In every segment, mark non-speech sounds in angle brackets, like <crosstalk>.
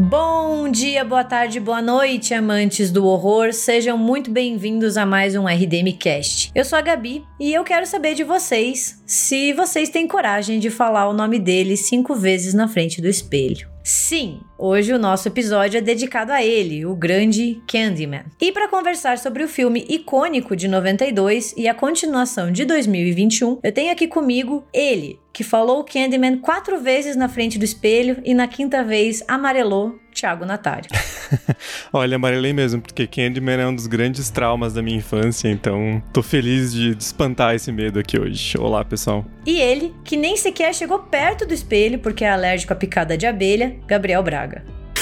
Bom dia, boa tarde, boa noite, amantes do horror. Sejam muito bem-vindos a mais um RDM Cast. Eu sou a Gabi e eu quero saber de vocês se vocês têm coragem de falar o nome dele cinco vezes na frente do espelho. Sim, hoje o nosso episódio é dedicado a ele, o grande Candyman. E para conversar sobre o filme icônico de 92 e a continuação de 2021, eu tenho aqui comigo ele, que falou Candyman quatro vezes na frente do espelho e na quinta vez amarelou Thiago Natário. <laughs> Olha, amarelei mesmo, porque Candyman é um dos grandes traumas da minha infância, então tô feliz de, de espantar esse medo aqui hoje. Olá, pessoal. E ele, que nem sequer chegou perto do espelho porque é alérgico à picada de abelha, Gabriel Braga.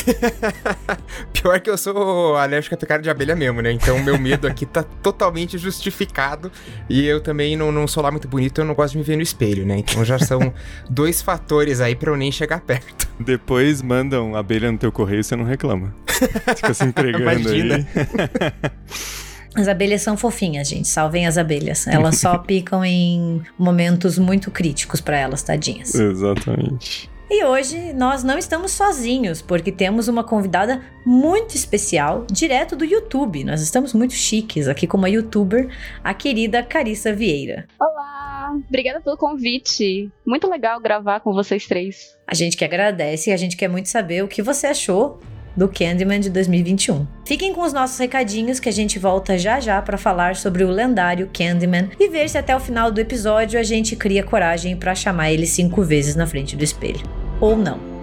<laughs> Pior que eu sou alérgico a picada de abelha mesmo, né? Então meu medo aqui tá <laughs> totalmente justificado. E eu também não, não sou lá muito bonito, eu não gosto de me ver no espelho, né? Então já são <laughs> dois fatores aí pra eu nem chegar perto. Depois mandam abelha no teu correio e você não reclama. Fica se entregando Imagina. aí. As abelhas são fofinhas, gente. Salvem as abelhas. Elas só picam em momentos muito críticos para elas, tadinhas. Exatamente. E hoje nós não estamos sozinhos, porque temos uma convidada muito especial, direto do YouTube. Nós estamos muito chiques aqui com uma youtuber, a querida Carissa Vieira. Olá, obrigada pelo convite. Muito legal gravar com vocês três. A gente que agradece e a gente quer muito saber o que você achou do Candyman de 2021. Fiquem com os nossos recadinhos que a gente volta já já para falar sobre o lendário Candyman e ver se até o final do episódio a gente cria coragem para chamar ele cinco vezes na frente do espelho. Ou não.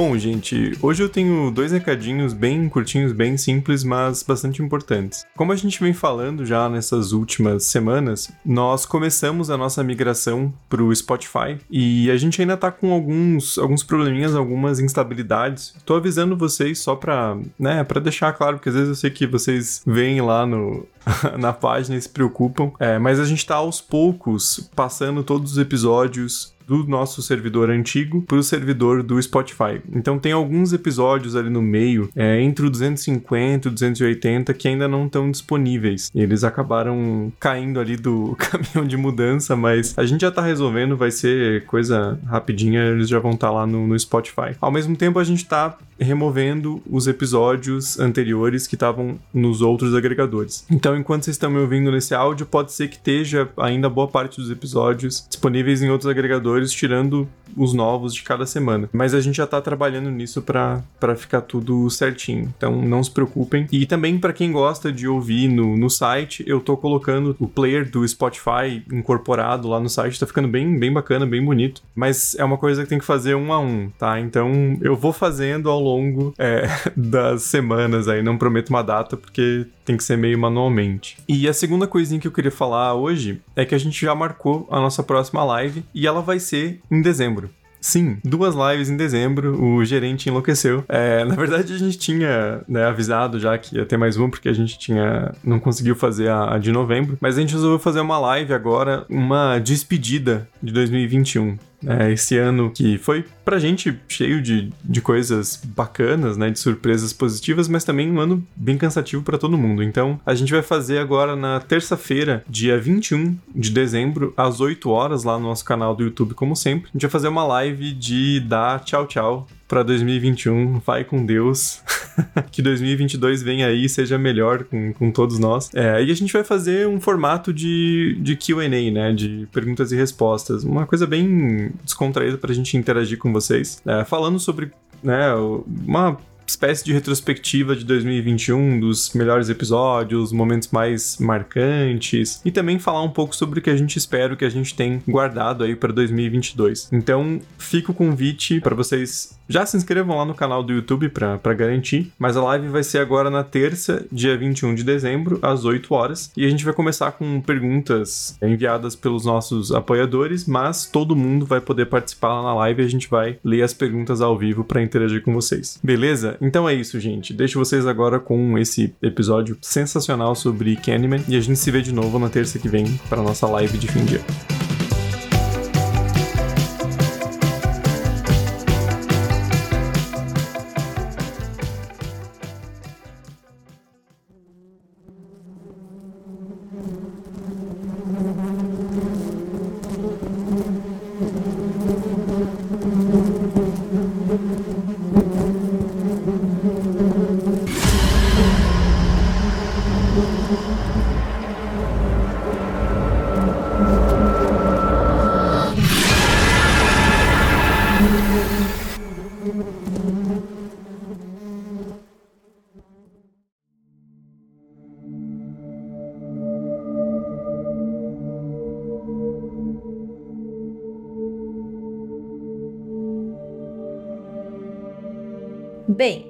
Bom, gente, hoje eu tenho dois recadinhos bem curtinhos, bem simples, mas bastante importantes. Como a gente vem falando já nessas últimas semanas, nós começamos a nossa migração para o Spotify e a gente ainda tá com alguns, alguns probleminhas, algumas instabilidades. Tô avisando vocês só para, né, para deixar claro, porque às vezes eu sei que vocês veem lá no, <laughs> na página e se preocupam, é, mas a gente tá aos poucos passando todos os episódios do nosso servidor antigo para o servidor do Spotify. Então tem alguns episódios ali no meio, é, entre o 250 e o 280, que ainda não estão disponíveis. Eles acabaram caindo ali do <laughs> caminhão de mudança, mas a gente já tá resolvendo, vai ser coisa rapidinha, eles já vão estar tá lá no, no Spotify. Ao mesmo tempo, a gente tá removendo os episódios anteriores que estavam nos outros agregadores. Então, enquanto vocês estão me ouvindo nesse áudio, pode ser que esteja ainda boa parte dos episódios disponíveis em outros agregadores, tirando os novos de cada semana. Mas a gente já tá trabalhando nisso para ficar tudo certinho. Então, não se preocupem. E também para quem gosta de ouvir no, no site, eu tô colocando o player do Spotify incorporado lá no site, tá ficando bem, bem bacana, bem bonito. Mas é uma coisa que tem que fazer um a um, tá? Então, eu vou fazendo ao longo é, <laughs> das semanas aí. Não prometo uma data porque tem que ser meio manualmente. E a segunda coisinha que eu queria falar hoje é que a gente já marcou a nossa próxima live e ela vai em dezembro. Sim, duas lives em dezembro, o gerente enlouqueceu. É, na verdade, a gente tinha né, avisado já que ia ter mais uma, porque a gente tinha não conseguiu fazer a, a de novembro, mas a gente resolveu fazer uma live agora, uma despedida de 2021 é, esse ano que foi pra gente cheio de, de coisas bacanas, né, de surpresas positivas, mas também um ano bem cansativo para todo mundo. Então, a gente vai fazer agora na terça-feira, dia 21 de dezembro, às 8 horas lá no nosso canal do YouTube, como sempre. A gente vai fazer uma live de dar tchau tchau para 2021. Vai com Deus. <laughs> que 2022 venha aí e seja melhor com, com todos nós. É, e a gente vai fazer um formato de, de QA, né? De perguntas e respostas. Uma coisa bem descontraída para a gente interagir com vocês. É, falando sobre né, uma espécie de retrospectiva de 2021, dos melhores episódios, momentos mais marcantes e também falar um pouco sobre o que a gente espera, o que a gente tem guardado aí para 2022. Então, fica o convite para vocês já se inscrevam lá no canal do YouTube para garantir, mas a live vai ser agora na terça, dia 21 de dezembro, às 8 horas, e a gente vai começar com perguntas enviadas pelos nossos apoiadores, mas todo mundo vai poder participar lá na live e a gente vai ler as perguntas ao vivo para interagir com vocês. Beleza? Então é isso, gente. Deixo vocês agora com esse episódio sensacional sobre Candyman e a gente se vê de novo na terça que vem para nossa live de fim de ano.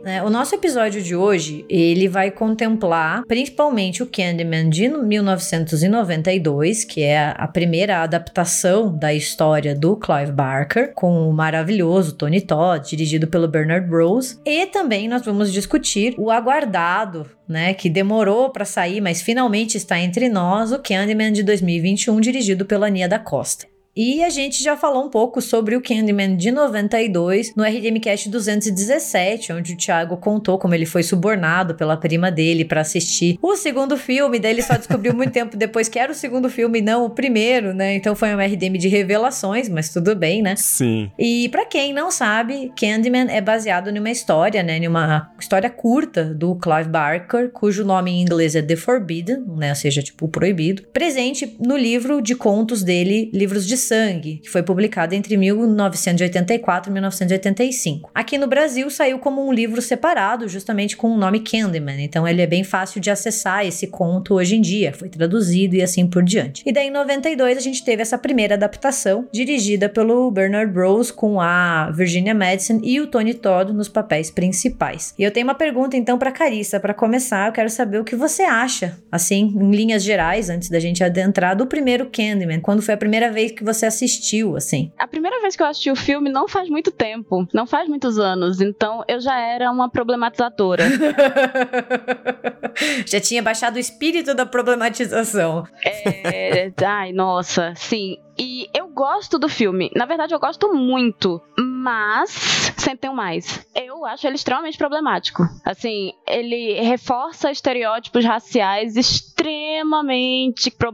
Né, o nosso episódio de hoje, ele vai contemplar principalmente o Candyman de 1992, que é a primeira adaptação da história do Clive Barker, com o maravilhoso Tony Todd, dirigido pelo Bernard Rose, e também nós vamos discutir o aguardado né, que demorou para sair, mas finalmente está entre nós, o Candyman de 2021, dirigido pela Nia da Costa. E a gente já falou um pouco sobre o Candyman de 92 no RDMcast 217, onde o Thiago contou como ele foi subornado pela prima dele para assistir o segundo filme, daí ele só descobriu muito tempo depois que era o segundo filme e não o primeiro, né? Então foi um RDM de revelações, mas tudo bem, né? Sim. E para quem não sabe, Candyman é baseado numa história, né, numa história curta do Clive Barker, cujo nome em inglês é The Forbidden, né, ou seja, tipo o proibido, presente no livro de contos dele, Livros de Sangue, que foi publicado entre 1984 e 1985. Aqui no Brasil saiu como um livro separado, justamente com o nome Candyman, então ele é bem fácil de acessar esse conto hoje em dia, foi traduzido e assim por diante. E daí em 92 a gente teve essa primeira adaptação, dirigida pelo Bernard Rose com a Virginia Madison e o Tony Todd nos papéis principais. E eu tenho uma pergunta então para Carissa, para começar, eu quero saber o que você acha, assim, em linhas gerais, antes da gente adentrar do primeiro Candyman, quando foi a primeira vez que você você assistiu, assim? A primeira vez que eu assisti o filme não faz muito tempo, não faz muitos anos, então eu já era uma problematizadora. <laughs> já tinha baixado o espírito da problematização. É, ai, nossa, sim. E eu gosto do filme. Na verdade, eu gosto muito. Mas, sempre tem um mais. Eu acho ele extremamente problemático. Assim, ele reforça estereótipos raciais extremamente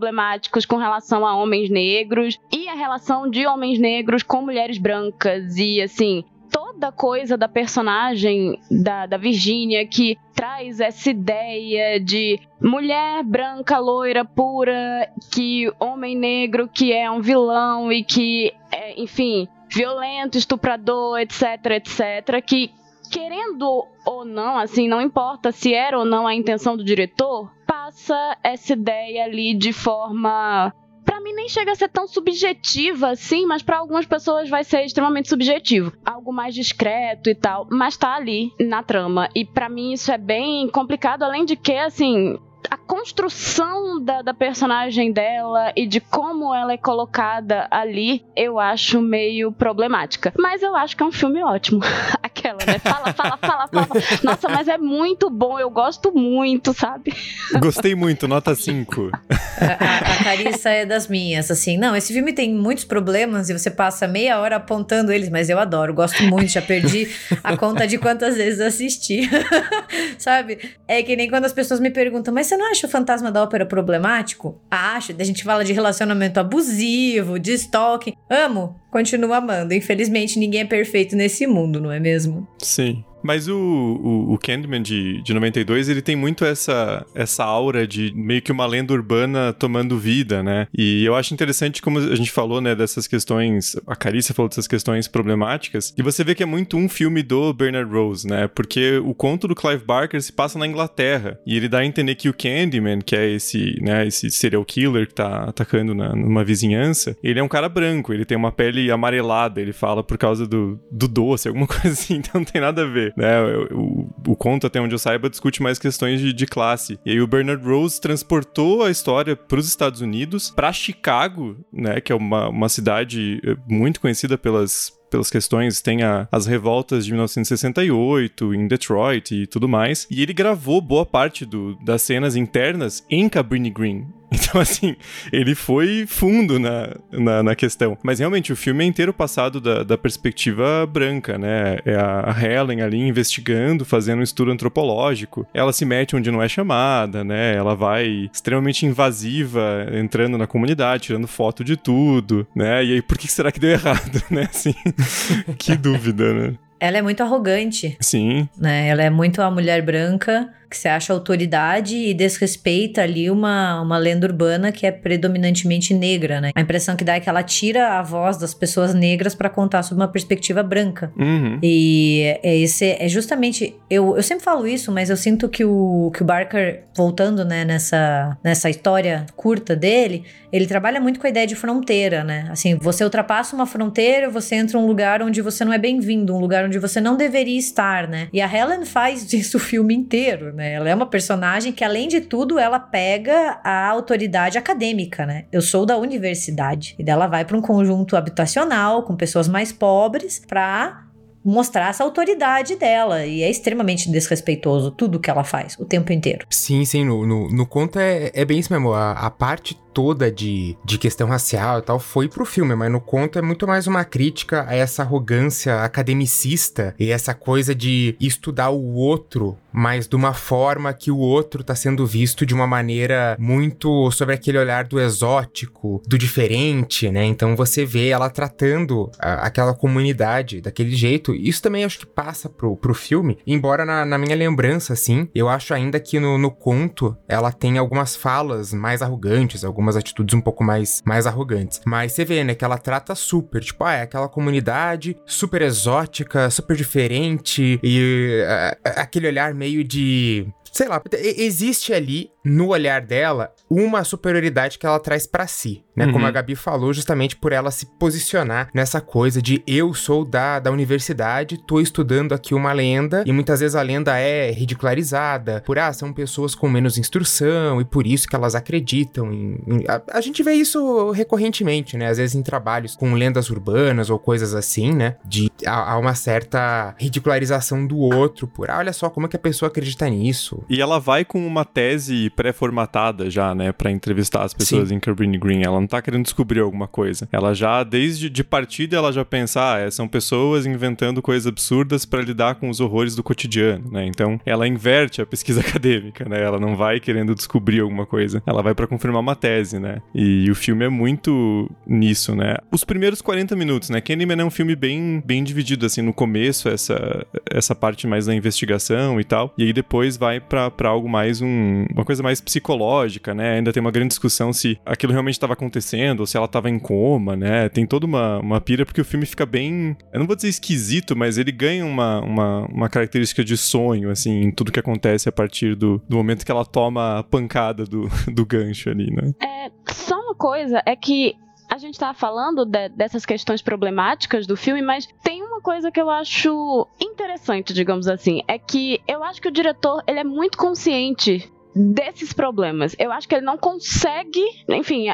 problemáticos com relação a homens negros e a relação de homens negros com mulheres brancas. E, assim, toda coisa da personagem da, da Virginia que traz essa ideia de mulher branca, loira, pura, que homem negro que é um vilão e que, é, enfim, violento, estuprador, etc, etc, que querendo ou não, assim, não importa se era ou não a intenção do diretor, passa essa ideia ali de forma para mim nem chega a ser tão subjetiva assim, mas para algumas pessoas vai ser extremamente subjetivo. Algo mais discreto e tal, mas tá ali na trama. E para mim isso é bem complicado, além de que, assim, a construção da, da, personagem dela e de como ela é colocada ali, eu acho meio problemática. Mas eu acho que é um filme ótimo. <laughs> Aquela, né? Fala, fala, fala, fala. Nossa, mas é muito bom, eu gosto muito, sabe? Gostei muito, nota 5. A, a, a Carissa é das minhas, assim. Não, esse filme tem muitos problemas e você passa meia hora apontando eles, mas eu adoro, gosto muito, já perdi a conta de quantas vezes assisti. <laughs> sabe? É que nem quando as pessoas me perguntam, mas você não acha o fantasma da ópera problemático? Acho. A gente fala de relacionamento abusivo, de stalking. Amo, continuo amando. Infelizmente, ninguém é perfeito nesse mundo, não é mesmo? Sim. Mas o, o, o Candyman de, de 92, ele tem muito essa, essa aura de meio que uma lenda urbana tomando vida, né? E eu acho interessante como a gente falou, né, dessas questões, a Carícia falou dessas questões problemáticas, e você vê que é muito um filme do Bernard Rose, né? Porque o conto do Clive Barker se passa na Inglaterra, e ele dá a entender que o Candyman, que é esse, né, esse serial killer que tá atacando na, numa vizinhança, ele é um cara branco, ele tem uma pele amarelada, ele fala por causa do, do doce, alguma <laughs> coisa assim, então não tem nada a ver né? O, o, conto, até onde eu saiba, discute mais questões de, de classe. E aí o Bernard Rose transportou a história para os Estados Unidos, para Chicago, né? Que é uma, uma cidade eh, muito conhecida pelas pelas questões, tem a, as revoltas de 1968 em Detroit e tudo mais. E ele gravou boa parte do, das cenas internas em Cabrini Green. Então, assim, ele foi fundo na, na, na, questão. Mas realmente, o filme é inteiro passado da, da perspectiva branca, né? É a Helen ali investigando, fazendo um estudo antropológico. Ela se mete onde não é chamada, né? Ela vai extremamente invasiva, entrando na comunidade, tirando foto de tudo, né? E aí, por que será que deu errado, <laughs> né? Assim, que dúvida, né? Ela é muito arrogante. Sim. Né? Ela é muito a mulher branca que você acha autoridade e desrespeita ali uma, uma lenda urbana que é predominantemente negra, né? A impressão que dá é que ela tira a voz das pessoas negras para contar sobre uma perspectiva branca. Uhum. E é, esse é justamente. Eu, eu sempre falo isso, mas eu sinto que o, que o Barker, voltando né, nessa, nessa história curta dele, ele trabalha muito com a ideia de fronteira, né? Assim, você ultrapassa uma fronteira, você entra em um lugar onde você não é bem-vindo, um lugar onde você não deveria estar, né? E a Helen faz <laughs> isso o filme inteiro, né? Ela é uma personagem que, além de tudo, ela pega a autoridade acadêmica, né? Eu sou da universidade. E dela vai para um conjunto habitacional com pessoas mais pobres para mostrar essa autoridade dela. E é extremamente desrespeitoso tudo que ela faz o tempo inteiro. Sim, sim. No, no, no conto é, é bem isso mesmo. A, a parte toda de, de questão racial e tal foi pro filme, mas no conto é muito mais uma crítica a essa arrogância academicista e essa coisa de estudar o outro, mas de uma forma que o outro tá sendo visto de uma maneira muito sobre aquele olhar do exótico, do diferente, né? Então você vê ela tratando a, aquela comunidade daquele jeito. Isso também acho que passa pro, pro filme, embora na, na minha lembrança, assim, eu acho ainda que no, no conto ela tem algumas falas mais arrogantes, algumas algumas atitudes um pouco mais, mais arrogantes. Mas você vê, né, que ela trata super, tipo, ah, é aquela comunidade super exótica, super diferente e uh, aquele olhar meio de sei lá, existe ali no olhar dela uma superioridade que ela traz para si, né? Uhum. Como a Gabi falou, justamente por ela se posicionar nessa coisa de eu sou da, da universidade, tô estudando aqui uma lenda e muitas vezes a lenda é ridicularizada por ah, são pessoas com menos instrução e por isso que elas acreditam em, em a, a, gente vê isso recorrentemente, né? Às vezes em trabalhos com lendas urbanas ou coisas assim, né? De há, há uma certa ridicularização do outro por ah, olha só como é que a pessoa acredita nisso. E ela vai com uma tese pré-formatada já, né, para entrevistar as pessoas Sim. em Cabrini Green. Ela não tá querendo descobrir alguma coisa. Ela já, desde de partida, ela já pensa, ah, é, são pessoas inventando coisas absurdas para lidar com os horrores do cotidiano, né? Então, ela inverte a pesquisa <laughs> acadêmica, né? Ela não vai querendo descobrir alguma coisa. Ela vai para confirmar uma tese, né? E o filme é muito nisso, né? Os primeiros 40 minutos, né? Candyman é um filme bem, bem dividido, assim, no começo, essa, essa parte mais da investigação e tal. E aí depois vai para algo mais um, uma coisa mais psicológica, né? Ainda tem uma grande discussão se aquilo realmente estava acontecendo ou se ela estava em coma, né? Tem toda uma, uma pira porque o filme fica bem, eu não vou dizer esquisito, mas ele ganha uma, uma, uma característica de sonho, assim, em tudo que acontece a partir do, do momento que ela toma a pancada do, do gancho ali, né? É, só uma coisa, é que a gente estava falando de, dessas questões problemáticas do filme, mas tem uma coisa que eu acho interessante, digamos assim, é que eu acho que o diretor ele é muito consciente desses problemas. Eu acho que ele não consegue, enfim,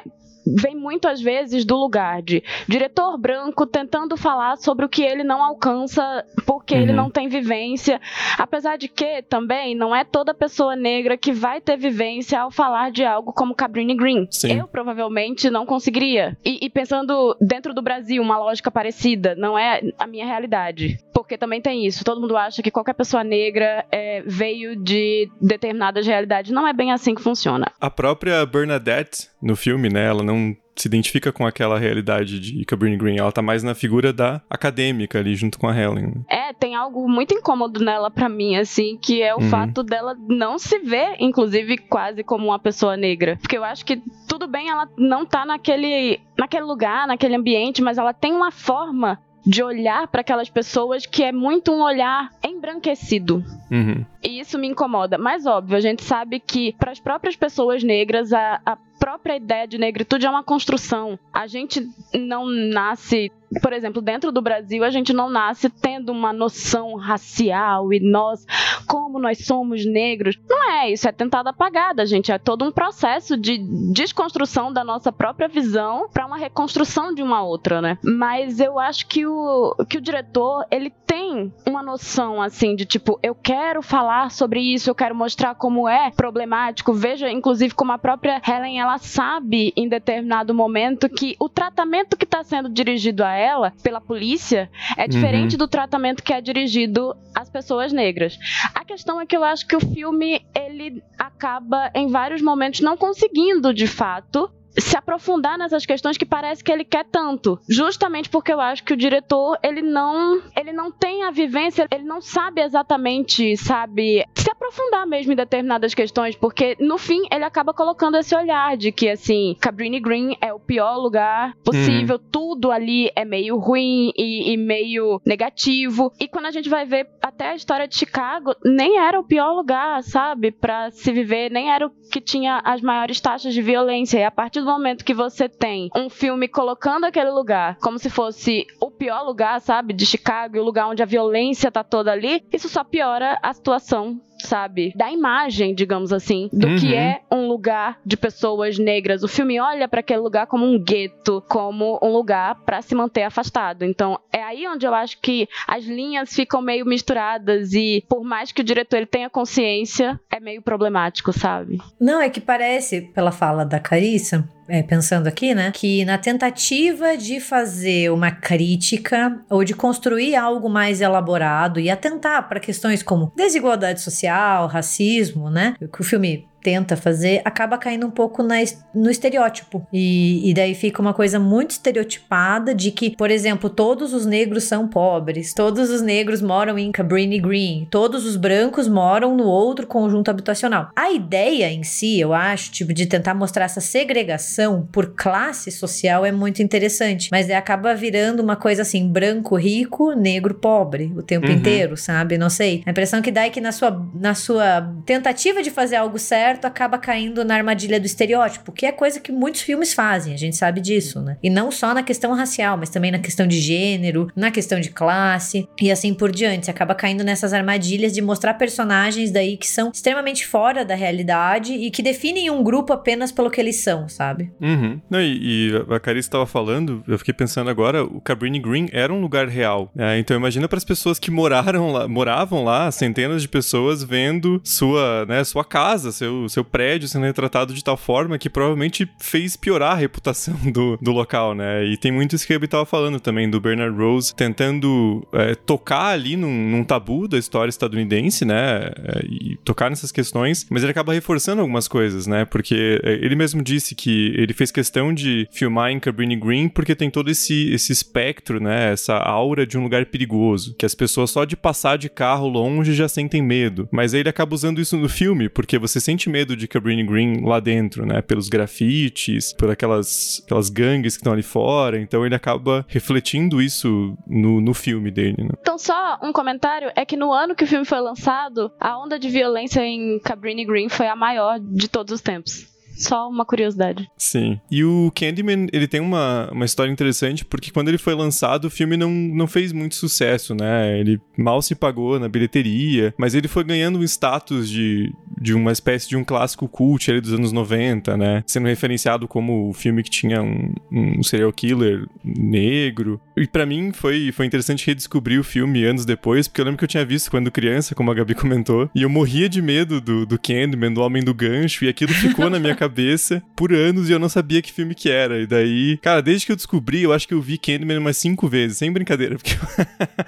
vem muito às vezes do lugar de diretor branco tentando falar sobre o que ele não alcança porque uhum. ele não tem vivência. Apesar de que também não é toda pessoa negra que vai ter vivência ao falar de algo como Cabrini Green. Sim. Eu provavelmente não conseguiria. E, e pensando dentro do Brasil, uma lógica parecida, não é a minha realidade. Porque também tem isso. Todo mundo acha que qualquer pessoa negra é, veio de determinadas realidades. Não é bem assim que funciona. A própria Bernadette no filme, né? Ela não se identifica com aquela realidade de Cabrini Green. Ela tá mais na figura da acadêmica ali, junto com a Helen. É, tem algo muito incômodo nela para mim, assim, que é o uhum. fato dela não se ver, inclusive, quase como uma pessoa negra. Porque eu acho que tudo bem ela não tá naquele, naquele lugar, naquele ambiente, mas ela tem uma forma de olhar para aquelas pessoas que é muito um olhar embranquecido. Uhum. E isso me incomoda. Mas óbvio, a gente sabe que para as próprias pessoas negras a, a própria ideia de negritude é uma construção. A gente não nasce por exemplo, dentro do Brasil, a gente não nasce tendo uma noção racial e nós, como nós somos negros. Não é isso, é tentado apagar da gente. É todo um processo de desconstrução da nossa própria visão para uma reconstrução de uma outra, né? Mas eu acho que o, que o diretor, ele tem uma noção, assim, de tipo, eu quero falar sobre isso, eu quero mostrar como é problemático. Veja, inclusive, como a própria Helen, ela sabe em determinado momento que o tratamento que está sendo dirigido a ela pela polícia é diferente uhum. do tratamento que é dirigido às pessoas negras. A questão é que eu acho que o filme ele acaba em vários momentos não conseguindo de fato se aprofundar nessas questões que parece que ele quer tanto, justamente porque eu acho que o diretor ele não ele não tem a vivência, ele não sabe exatamente, sabe, se aprofundar mesmo em determinadas questões, porque no fim ele acaba colocando esse olhar de que assim, Cabrini Green é o pior lugar possível, uhum. tudo ali é meio ruim e, e meio negativo. E quando a gente vai ver até a história de Chicago, nem era o pior lugar, sabe, para se viver, nem era o que tinha as maiores taxas de violência. E a partir do momento que você tem um filme colocando aquele lugar como se fosse o pior lugar, sabe, de Chicago, o lugar onde a violência tá toda ali, isso só piora a situação sabe? Da imagem, digamos assim, do uhum. que é um lugar de pessoas negras. O filme olha para aquele lugar como um gueto, como um lugar para se manter afastado. Então, é aí onde eu acho que as linhas ficam meio misturadas e por mais que o diretor ele tenha consciência, é meio problemático, sabe? Não, é que parece, pela fala da Carissa, é, pensando aqui, né? Que na tentativa de fazer uma crítica ou de construir algo mais elaborado e atentar para questões como desigualdade social, racismo, né? Que o filme tenta fazer acaba caindo um pouco na, no estereótipo. E, e daí fica uma coisa muito estereotipada de que, por exemplo, todos os negros são pobres, todos os negros moram em Cabrini Green, todos os brancos moram no outro conjunto habitacional. A ideia em si, eu acho, tipo, de tentar mostrar essa segregação por classe social é muito interessante, mas daí acaba virando uma coisa assim, branco rico, negro pobre, o tempo uhum. inteiro, sabe? Não sei. A impressão que dá é que na sua, na sua tentativa de fazer algo certo, certo, acaba caindo na armadilha do estereótipo, que é coisa que muitos filmes fazem, a gente sabe disso, né? E não só na questão racial, mas também na questão de gênero, na questão de classe e assim por diante. Você acaba caindo nessas armadilhas de mostrar personagens daí que são extremamente fora da realidade e que definem um grupo apenas pelo que eles são, sabe? Uhum. Não, e, e a Carice estava falando, eu fiquei pensando agora, o Cabrini Green era um lugar real. Né? Então imagina para as pessoas que moraram lá, moravam lá, centenas de pessoas vendo sua, né, sua casa, seu seu, prédio sendo retratado de tal forma que provavelmente fez piorar a reputação <laughs> do, do local, né? E tem muito isso que ele estava falando também, do Bernard Rose tentando é, tocar ali num, num, tabu da história estadunidense, né? É, e tocar nessas questões, mas ele acaba reforçando algumas coisas, né? Porque é, ele mesmo disse que ele fez questão de filmar em Cabrini Green porque tem todo esse, esse espectro, né? Essa aura de um lugar perigoso, que as pessoas só de passar de carro longe já sentem medo. Mas aí ele acaba usando isso no filme, porque você sente medo de Cabrini Green lá dentro, né? Pelos grafites, por aquelas, aquelas gangues que estão ali fora. Então ele acaba refletindo isso no, no filme dele, né? Então, só um comentário: é que no ano que o filme foi lançado, a onda de violência em Cabrini Green foi a maior de todos os tempos. Só uma curiosidade. Sim. E o Candyman, ele tem uma, uma história interessante, porque quando ele foi lançado, o filme não, não fez muito sucesso, né? Ele mal se pagou na bilheteria, mas ele foi ganhando um status de, de uma espécie de um clássico cult ali dos anos 90, né? Sendo referenciado como o filme que tinha um, um serial killer negro. E para mim foi, foi interessante redescobrir o filme anos depois, porque eu lembro que eu tinha visto quando criança, como a Gabi <laughs> comentou, e eu morria de medo do, do Candyman, do Homem do Gancho, e aquilo ficou na minha cabeça cabeça por anos e eu não sabia que filme que era. E daí, cara, desde que eu descobri, eu acho que eu vi Candyman umas cinco vezes, sem brincadeira. Porque...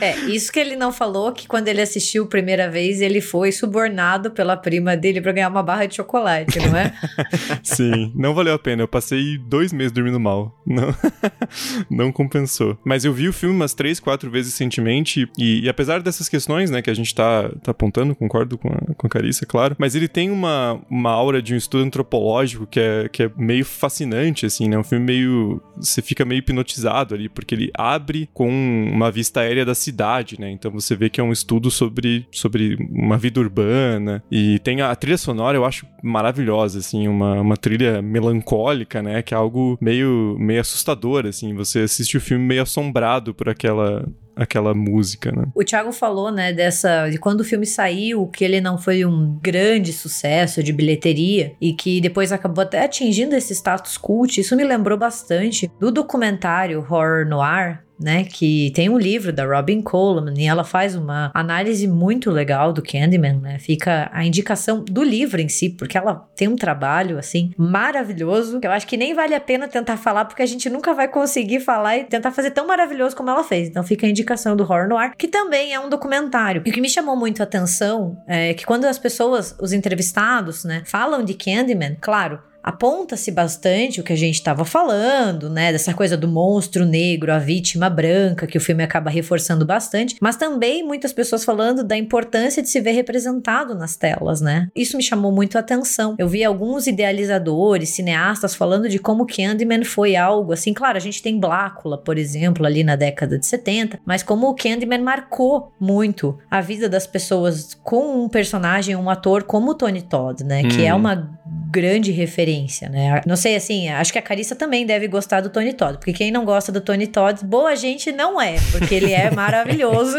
é, isso que ele não falou, que quando ele assistiu a primeira vez, ele foi subornado pela prima dele para ganhar uma barra de chocolate, não é? <laughs> Sim, não valeu a pena. Eu passei dois meses dormindo mal. Não, <laughs> não compensou. Mas eu vi o filme umas três, quatro vezes recentemente, e, e apesar dessas questões, né, que a gente tá, tá apontando, concordo com a, com a Carissa, claro, mas ele tem uma, uma aura de um estudo antropológico que é, que é meio fascinante, assim, né? Um filme meio. Você fica meio hipnotizado ali, porque ele abre com uma vista aérea da cidade, né? Então você vê que é um estudo sobre, sobre uma vida urbana. E tem a, a trilha sonora, eu acho maravilhosa, assim, uma, uma trilha melancólica, né? Que é algo meio, meio assustador, assim. Você assiste o filme meio assombrado por aquela aquela música, né? O Thiago falou, né, dessa de quando o filme saiu, que ele não foi um grande sucesso de bilheteria e que depois acabou até atingindo esse status cult. Isso me lembrou bastante do documentário Horror Noir né? Que tem um livro da Robin Coleman e ela faz uma análise muito legal do Candyman, né? Fica a indicação do livro em si, porque ela tem um trabalho, assim, maravilhoso, que eu acho que nem vale a pena tentar falar, porque a gente nunca vai conseguir falar e tentar fazer tão maravilhoso como ela fez. Então fica a indicação do Horror Noir, que também é um documentário. E o que me chamou muito a atenção é que quando as pessoas, os entrevistados, né, falam de Candyman, claro, aponta-se bastante o que a gente estava falando, né? Dessa coisa do monstro negro, a vítima branca, que o filme acaba reforçando bastante, mas também muitas pessoas falando da importância de se ver representado nas telas, né? Isso me chamou muito a atenção. Eu vi alguns idealizadores, cineastas falando de como Candyman foi algo assim. Claro, a gente tem Blácula, por exemplo, ali na década de 70, mas como o Candyman marcou muito a vida das pessoas com um personagem, um ator como o Tony Todd, né? Hum. Que é uhum. uma grande referência, né? Não sei, assim, acho que a Carissa também deve gostar do Tony Todd, porque quem não gosta do Tony Todd, boa gente não é, porque ele é <laughs> maravilhoso.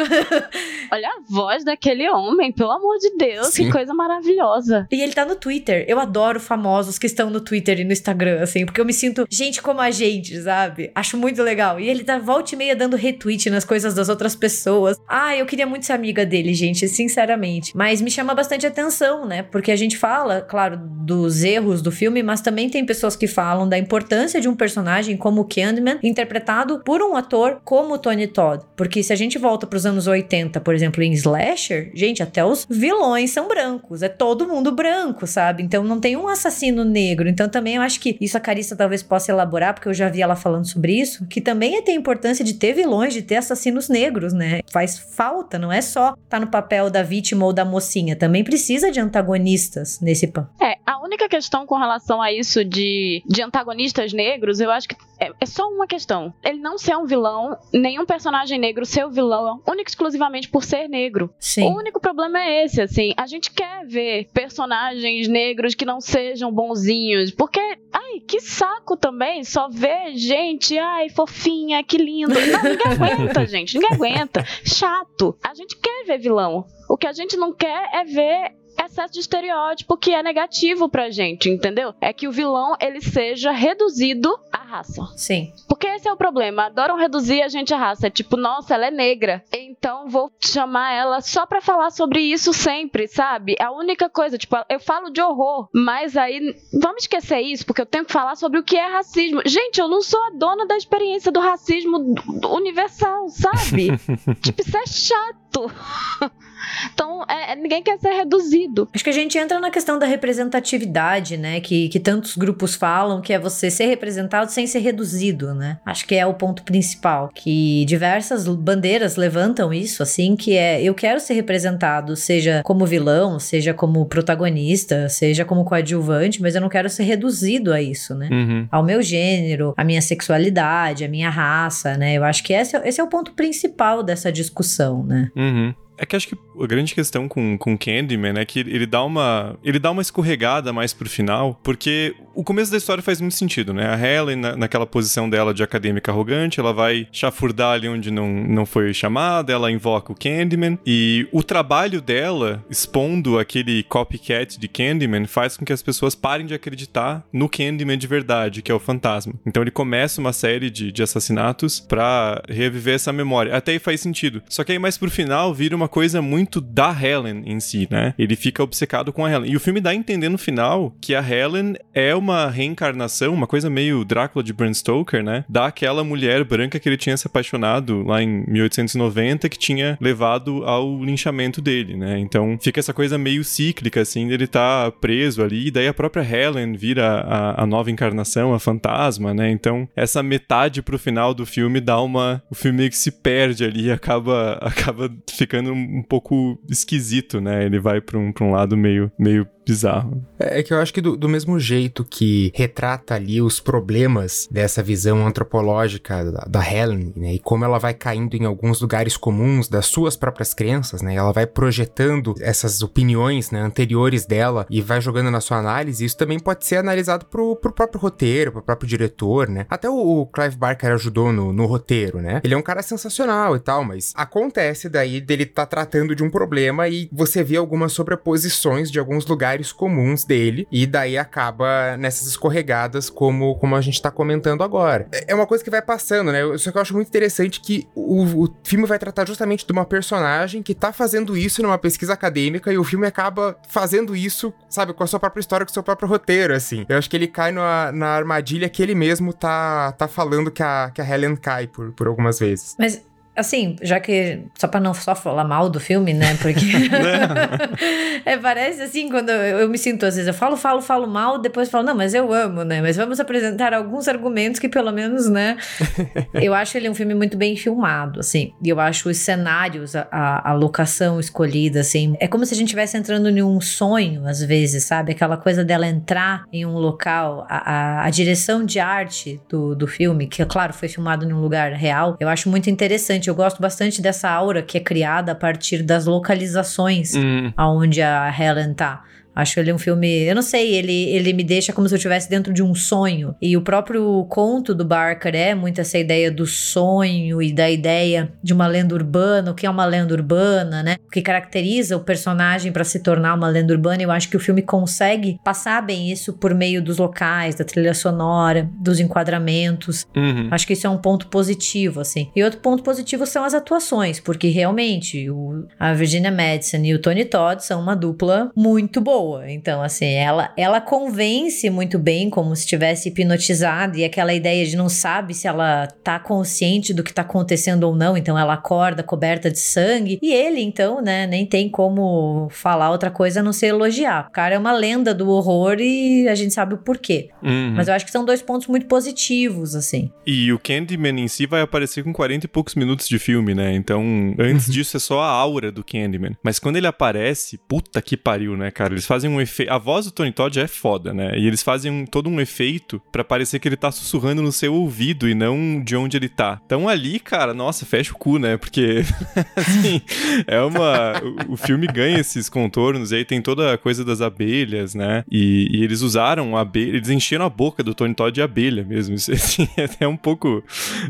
Olha a voz daquele homem, pelo amor de Deus, Sim. que coisa maravilhosa. E ele tá no Twitter. Eu adoro famosos que estão no Twitter e no Instagram, assim, porque eu me sinto gente como a gente, sabe? Acho muito legal. E ele tá volta e meia dando retweet nas coisas das outras pessoas. Ah, eu queria muito ser amiga dele, gente, sinceramente. Mas me chama bastante atenção, né? Porque a gente fala, claro, dos erros do filme, mas também tem pessoas que falam da importância de um personagem como o Candyman, interpretado por um ator como Tony Todd. Porque se a gente volta para os anos 80, por exemplo, em Slasher, gente, até os vilões são brancos, é todo mundo branco, sabe? Então não tem um assassino negro. Então também eu acho que isso a Carissa talvez possa elaborar, porque eu já vi ela falando sobre isso, que também é ter importância de ter vilões, de ter assassinos negros, né? Faz falta, não é só tá no papel da vítima ou da mocinha, também precisa de antagonistas nesse pan. É, a única questão com relação a isso de, de antagonistas negros, eu acho que é, é, só uma questão. Ele não ser um vilão, nenhum personagem negro ser o vilão, único exclusivamente por ser negro. Sim. O único problema é esse, assim. A gente quer ver personagens negros que não sejam bonzinhos, porque, ai, que saco também só ver gente, ai, fofinha, que lindo. Não, ninguém <laughs> aguenta, gente, ninguém aguenta. Chato. A gente quer ver vilão. O que a gente não quer é ver excesso de estereótipo que é negativo pra gente, entendeu? É que o vilão ele seja reduzido à raça. Sim. Porque esse é o problema. Adoram reduzir a gente à raça. É tipo, nossa, ela é negra. Então vou chamar ela só pra falar sobre isso sempre, sabe? A única coisa, tipo, eu falo de horror, mas aí vamos esquecer isso, porque eu tenho que falar sobre o que é racismo. Gente, eu não sou a dona da experiência do racismo universal, sabe? <laughs> tipo, isso é chato. <laughs> Então, é, é, ninguém quer ser reduzido. Acho que a gente entra na questão da representatividade, né? Que, que tantos grupos falam, que é você ser representado sem ser reduzido, né? Acho que é o ponto principal. Que diversas bandeiras levantam isso, assim, que é eu quero ser representado, seja como vilão, seja como protagonista, seja como coadjuvante, mas eu não quero ser reduzido a isso, né? Uhum. Ao meu gênero, à minha sexualidade, à minha raça, né? Eu acho que esse é, esse é o ponto principal dessa discussão, né? Uhum. Mm-hmm. É que acho que a grande questão com, com Candyman é que ele dá uma. Ele dá uma escorregada mais pro final, porque o começo da história faz muito sentido, né? A Helen, na, naquela posição dela de acadêmica arrogante, ela vai chafurdar ali onde não, não foi chamada, ela invoca o Candyman. E o trabalho dela, expondo aquele copycat de Candyman, faz com que as pessoas parem de acreditar no Candyman de verdade, que é o fantasma. Então ele começa uma série de, de assassinatos para reviver essa memória. Até aí faz sentido. Só que aí mais pro final vira uma coisa muito da Helen em si, né? Ele fica obcecado com a Helen. E o filme dá a entender no final que a Helen é uma reencarnação, uma coisa meio Drácula de Bram Stoker, né? Daquela mulher branca que ele tinha se apaixonado lá em 1890, que tinha levado ao linchamento dele, né? Então fica essa coisa meio cíclica, assim, dele tá preso ali, e daí a própria Helen vira a, a nova encarnação, a fantasma, né? Então essa metade pro final do filme dá uma. O filme meio que se perde ali <laughs> acaba, acaba ficando um pouco esquisito, né? Ele vai pra um, pra um lado meio, meio bizarro. É, é que eu acho que do, do, mesmo jeito que retrata ali os problemas dessa visão antropológica da, da Helen, né, e como ela vai caindo em alguns lugares comuns das suas próprias crenças, né, ela vai projetando essas opiniões, né, anteriores dela e vai jogando na sua análise, isso também pode ser analisado pro, pro próprio roteiro, pro próprio diretor, né. Até o, o Clive Barker ajudou no, no roteiro, né. Ele é um cara sensacional e tal, mas acontece daí dele tá tratando de um problema e você vê algumas sobreposições de alguns lugares lugares comuns dele e daí acaba nessas escorregadas como, como a gente tá comentando agora. É, é uma coisa que vai passando, né? Só que eu acho muito interessante que o, o filme vai tratar justamente de uma personagem que tá fazendo isso numa pesquisa acadêmica e o filme acaba fazendo isso, sabe, com a sua própria história, com o seu próprio roteiro, assim. Eu acho que ele cai na, na armadilha que ele mesmo tá, tá falando que a, que a Helen cai por, por algumas vezes. Mas Assim, já que. Só pra não só falar mal do filme, né? Porque. <laughs> é, parece assim, quando eu, eu, me sinto, às vezes, eu falo, falo, falo mal, depois falo, não, mas eu amo, né? Mas vamos apresentar alguns argumentos que, pelo menos, né? <laughs> eu acho ele um filme muito bem filmado, assim. E eu acho os cenários, a, a, a locação escolhida, assim. É como se a gente estivesse entrando em um sonho, às vezes, sabe? Aquela coisa dela entrar em um local. A, a, a direção de arte do, do filme, que, claro, foi filmado em um lugar real, eu acho muito interessante eu gosto bastante dessa aura que é criada a partir das localizações hum. aonde a Helen tá. Acho ele um filme, eu não sei, ele, ele me deixa como se eu estivesse dentro de um sonho. E o próprio conto do Barker é muito essa ideia do sonho e da ideia de uma lenda urbana, o que é uma lenda urbana, né? O que caracteriza o personagem para se tornar uma lenda urbana. Eu acho que o filme consegue passar bem isso por meio dos locais, da trilha sonora, dos enquadramentos. Uhum. Acho que isso é um ponto positivo, assim. E outro ponto positivo são as atuações, porque realmente o, a Virginia Madison e o Tony Todd são uma dupla muito boa boa. Então, assim, ela, ela convence muito bem, como se estivesse hipnotizada, e aquela ideia de não sabe se ela tá consciente do que tá acontecendo ou não, então ela acorda coberta de sangue. E ele, então, né, nem tem como falar outra coisa a não ser elogiar. O cara é uma lenda do horror e a gente sabe o porquê. Uhum. Mas eu acho que são dois pontos muito positivos, assim. E o Candyman em si vai aparecer com 40 e poucos minutos de filme, né? Então, antes uhum. disso é só a aura do Candyman. Mas quando ele aparece, puta que pariu, né, cara? Eles fazem um efeito. A voz do Tony Todd é foda, né? E eles fazem um, todo um efeito para parecer que ele tá sussurrando no seu ouvido e não de onde ele tá. Então ali, cara, nossa, fecha o cu, né? Porque, <laughs> assim, é uma. o, filme ganha esses contornos e aí tem toda a coisa das abelhas, né? E, e eles usaram abelha. Eles encheram a boca do Tony Todd de abelha mesmo. Isso, <laughs> assim, é até um pouco.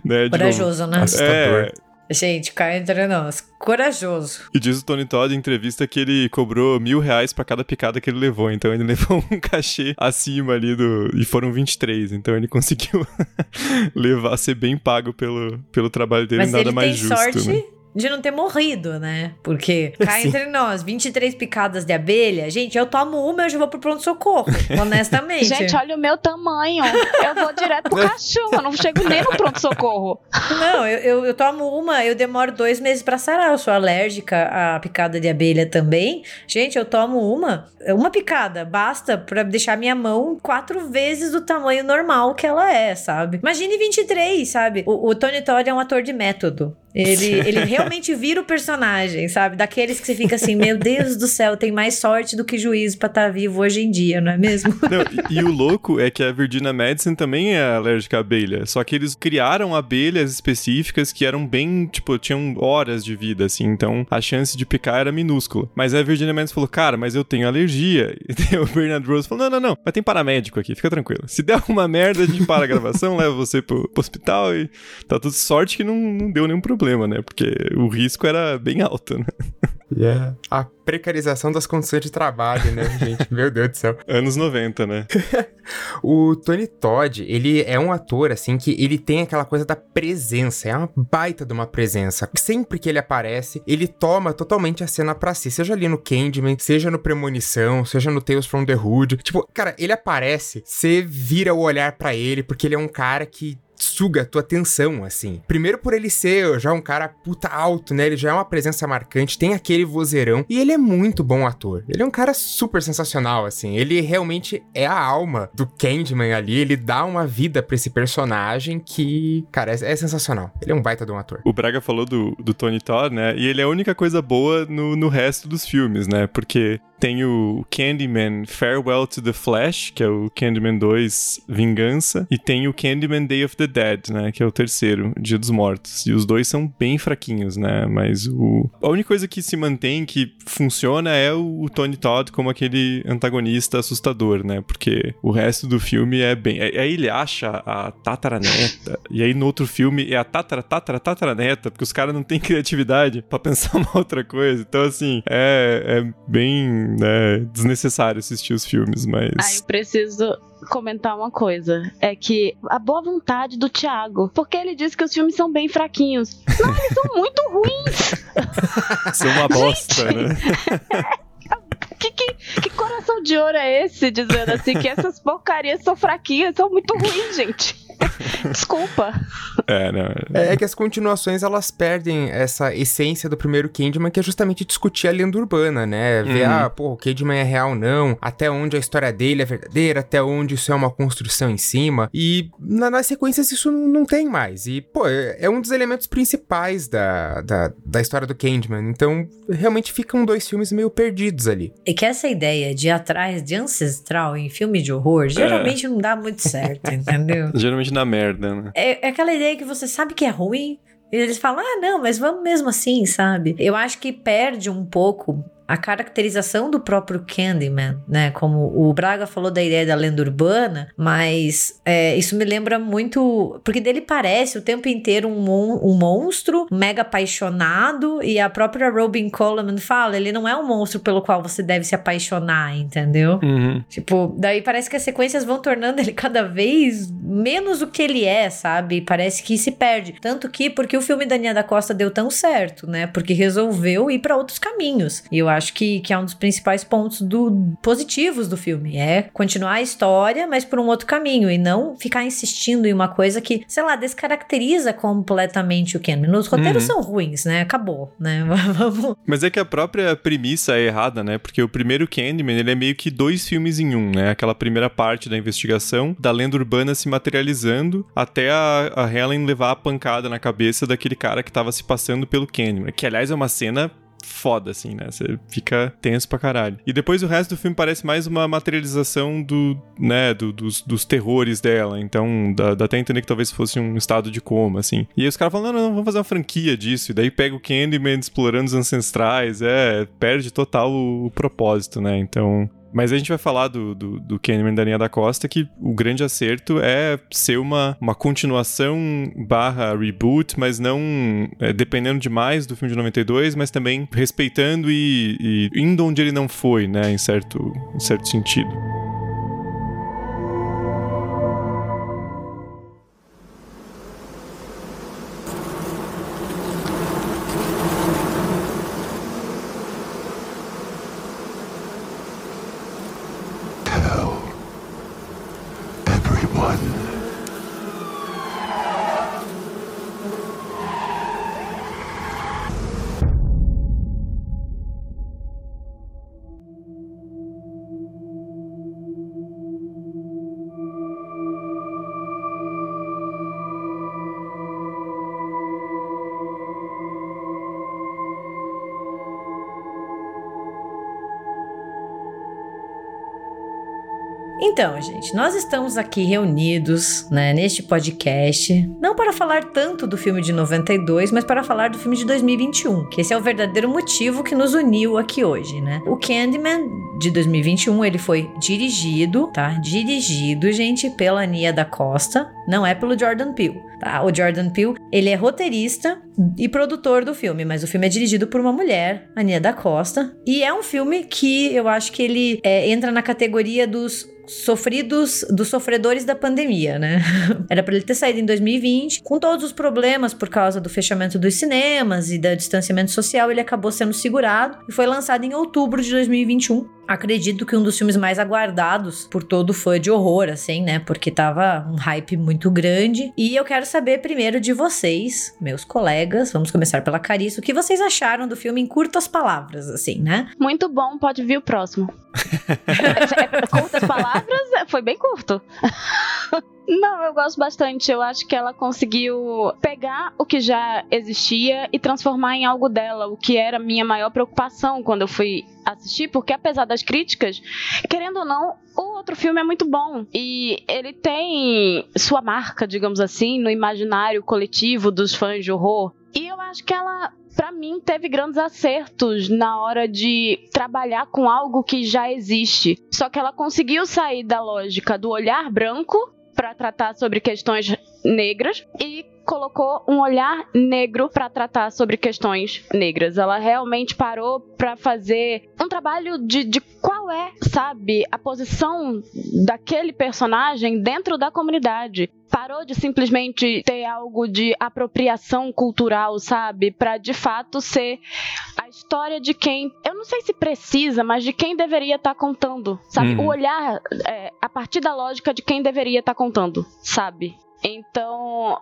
Né, Corajoso, né? Assustador. É, Gente, cá entre nós. Corajoso. E diz o Tony Todd em entrevista que ele cobrou mil reais pra cada picada que ele levou. Então ele <laughs> levou um cachê acima ali do. E foram 23. Então ele conseguiu <laughs> levar, ser bem pago pelo, pelo trabalho dele. Mas nada mais justo. Sorte... Né? De não ter morrido, né? Porque <laughs> cá Sim. entre nós, 23 picadas de abelha, gente, eu tomo uma, eu já vou pro pronto-socorro, <laughs> honestamente. gente, olha o meu tamanho. Eu vou direto pro <laughs> cachorro, eu não chego nem no pronto-socorro. Não, eu, eu, eu, tomo uma, eu demoro dois meses pra sarar. Eu sou alérgica à picada de abelha também. Gente, eu tomo uma, uma picada, basta pra deixar minha mão quatro vezes do tamanho normal que ela é, sabe? Imagine 23, sabe? O, o Tony Todd é um ator de método. Ele, <laughs> ele realmente vira o personagem, sabe? Daqueles que você fica assim, meu Deus do céu, tem mais sorte do que juízo pra estar tá vivo hoje em dia, não é mesmo? <laughs> Não, e, e, o louco é que a Virginia Madison também é alérgica à abelha. Só que eles criaram abelhas específicas que eram bem, tipo, tinham horas de vida, assim. Então a chance de picar era minúscula. Mas a Virginia Madison falou, cara, mas eu tenho alergia. <laughs> E o Bernard Rose falou, não, não, não, mas tem paramédico aqui, fica tranquilo. Se der alguma merda, a gente para a gravação, leva você pro, pro hospital e tá tudo sorte que não, não deu nenhum problema problema, né? Porque o risco era bem alto, né? Yeah. <laughs> A precarização das condições de trabalho, né, <laughs> gente? Meu Deus do céu. Anos 90, né? <laughs> o Tony Todd, ele é um ator, assim, que ele tem aquela coisa da presença. É uma baita de uma presença. Sempre que ele aparece, ele toma totalmente a cena pra si. Seja ali no Candyman, seja no Premonição, seja no Tales from the Hood. Tipo, cara, ele aparece, você vira o olhar para ele, porque ele é um cara que suga a tua atenção, assim. Primeiro por ele ser já um cara puta alto, né? Ele já é uma presença marcante, tem aquele vozeirão e ele é muito bom ator. Ele é um cara super sensacional, assim. Ele realmente é a alma do Candyman ali, ele dá uma vida pra esse personagem que, cara, é, é sensacional. Ele é um baita de um ator. O Braga falou do, do Tony Todd, né? E ele é a única coisa boa no, no resto dos filmes, né? Porque tem o Candyman Farewell to the Flash, que é o Candyman 2 Vingança, e tem o Candyman Day of the Dead, né, que é o terceiro, Dia dos Mortos. E os dois são bem fraquinhos, né, mas o... a única coisa que se mantém, que funciona, é o Tony Todd como aquele antagonista assustador, né, porque o resto do filme é bem... Aí ele acha a tataraneta, e aí no outro filme é a tatara, tatara, tataraneta, porque os caras não têm criatividade para pensar <laughs> uma outra coisa. Então, assim, é, é bem né, desnecessário assistir os filmes, mas. Aí eu preciso comentar uma coisa. É que a boa vontade do Thiago. Porque ele disse que os filmes são bem fraquinhos. Não, eles são muito ruins. <laughs> São uma bosta, né? <laughs> Que, que, que, coração de ouro é esse dizendo assim que essas porcarias são fraquinhas, são muito ruins, gente? <laughs> Desculpa. É, não. É, é, que as continuações elas perdem essa essência do primeiro Candyman, que é justamente discutir a lenda urbana, né? Ver, uhum. ah, pô, o Candyman é real não, até onde a história dele é verdadeira, até onde isso é uma construção em cima. E na, nas sequências isso não, não tem mais. E, pô, é, é, um dos elementos principais da, da, da história do Candyman. Então, realmente ficam dois filmes meio perdidos ali. E que essa ideia de ir atrás de ancestral em filme de horror geralmente é. não dá muito certo, entendeu? <laughs> geralmente na merda, né? É, é aquela ideia que você sabe que é ruim, eles falam, ah, não, mas vamos mesmo assim, sabe? Eu acho que perde um pouco a caracterização do próprio Candyman, né? Como o Braga falou da ideia da lenda urbana, mas é, isso me lembra muito. Porque dele parece o tempo inteiro um, mon um monstro mega apaixonado, e a própria Robin Coleman fala: ele não é um monstro pelo qual você deve se apaixonar, entendeu? Uhum. Tipo, daí parece que as sequências vão tornando ele cada vez menos o que ele é, sabe? Parece que se perde. Tanto que, porque o filme da Nia da Costa deu tão certo, né? Porque resolveu ir para outros caminhos. E eu acho que, que é um dos principais pontos do, positivos do filme. É continuar a história, mas por um outro caminho. E não ficar insistindo em uma coisa que, sei lá, descaracteriza completamente o Ken. Os roteiros uhum. são ruins, né? Acabou, né? <laughs> Vamos. Mas é que a própria premissa é errada, né? Porque o primeiro Candyman, ele é meio que dois filmes em um, né? Aquela primeira parte da investigação, da lenda urbana se materializando, até a, a Helen levar a pancada na cabeça daquele cara que tava se passando pelo Candyman. Que, aliás, é uma cena foda, assim, né? Você fica tenso pra caralho. E depois o resto do filme parece mais uma materialização do, né, do, dos, dos terrores dela. Então, dá, dá até entender que talvez fosse um estado de coma, assim. E aí os caras falam, não, não, vamos fazer uma franquia disso. E daí pega o Candyman explorando os ancestrais. É, perde total o, o propósito, né? Então, mas a gente vai falar do, do, do Candyman da linha da Costa, que o grande acerto é ser uma, uma continuação barra reboot, mas não é, dependendo demais do filme de 92, mas também respeitando e, e indo onde ele não foi, né, em certo, em certo sentido. Então, gente, nós estamos aqui reunidos, né, neste podcast, não para falar tanto do filme de 92, mas para falar do filme de 2021, que esse é o verdadeiro motivo que nos uniu aqui hoje, né? O Candyman de 2021, ele foi dirigido, tá? Dirigido, gente, pela Nia da Costa, não é pelo Jordan Peele. Tá? O Jordan Peele, ele é roteirista e produtor do filme, mas o filme é dirigido por uma mulher, a Nia da Costa, e é um filme que eu acho que ele é, entra na categoria dos sofridos dos sofredores da pandemia, né? <laughs> Era para ele ter saído em 2020, com todos os problemas por causa do fechamento dos cinemas e do distanciamento social, ele acabou sendo segurado e foi lançado em outubro de 2021. Acredito que um dos filmes mais aguardados por todo fã de horror, assim, né? Porque tava um hype muito grande. E eu quero saber primeiro de vocês, meus colegas, vamos começar pela Carissa, o que vocês acharam do filme em curtas palavras, assim, né? Muito bom, pode vir o próximo. <laughs> curtas palavras, foi bem curto. Não, eu gosto bastante. Eu acho que ela conseguiu pegar o que já existia e transformar em algo dela, o que era minha maior preocupação quando eu fui assistir, porque apesar das críticas, querendo ou não, o outro filme é muito bom e ele tem sua marca, digamos assim, no imaginário coletivo dos fãs de horror. E eu acho que ela para mim, teve grandes acertos na hora de trabalhar com algo que já existe. Só que ela conseguiu sair da lógica do olhar branco para tratar sobre questões negras. E colocou um olhar negro para tratar sobre questões negras. Ela realmente parou para fazer um trabalho de, de qual é, sabe, a posição daquele personagem dentro da comunidade. Parou de simplesmente ter algo de apropriação cultural, sabe, para de fato ser a história de quem, eu não sei se precisa, mas de quem deveria estar tá contando, sabe? Uhum. O olhar é, a partir da lógica de quem deveria estar tá contando, sabe? Então,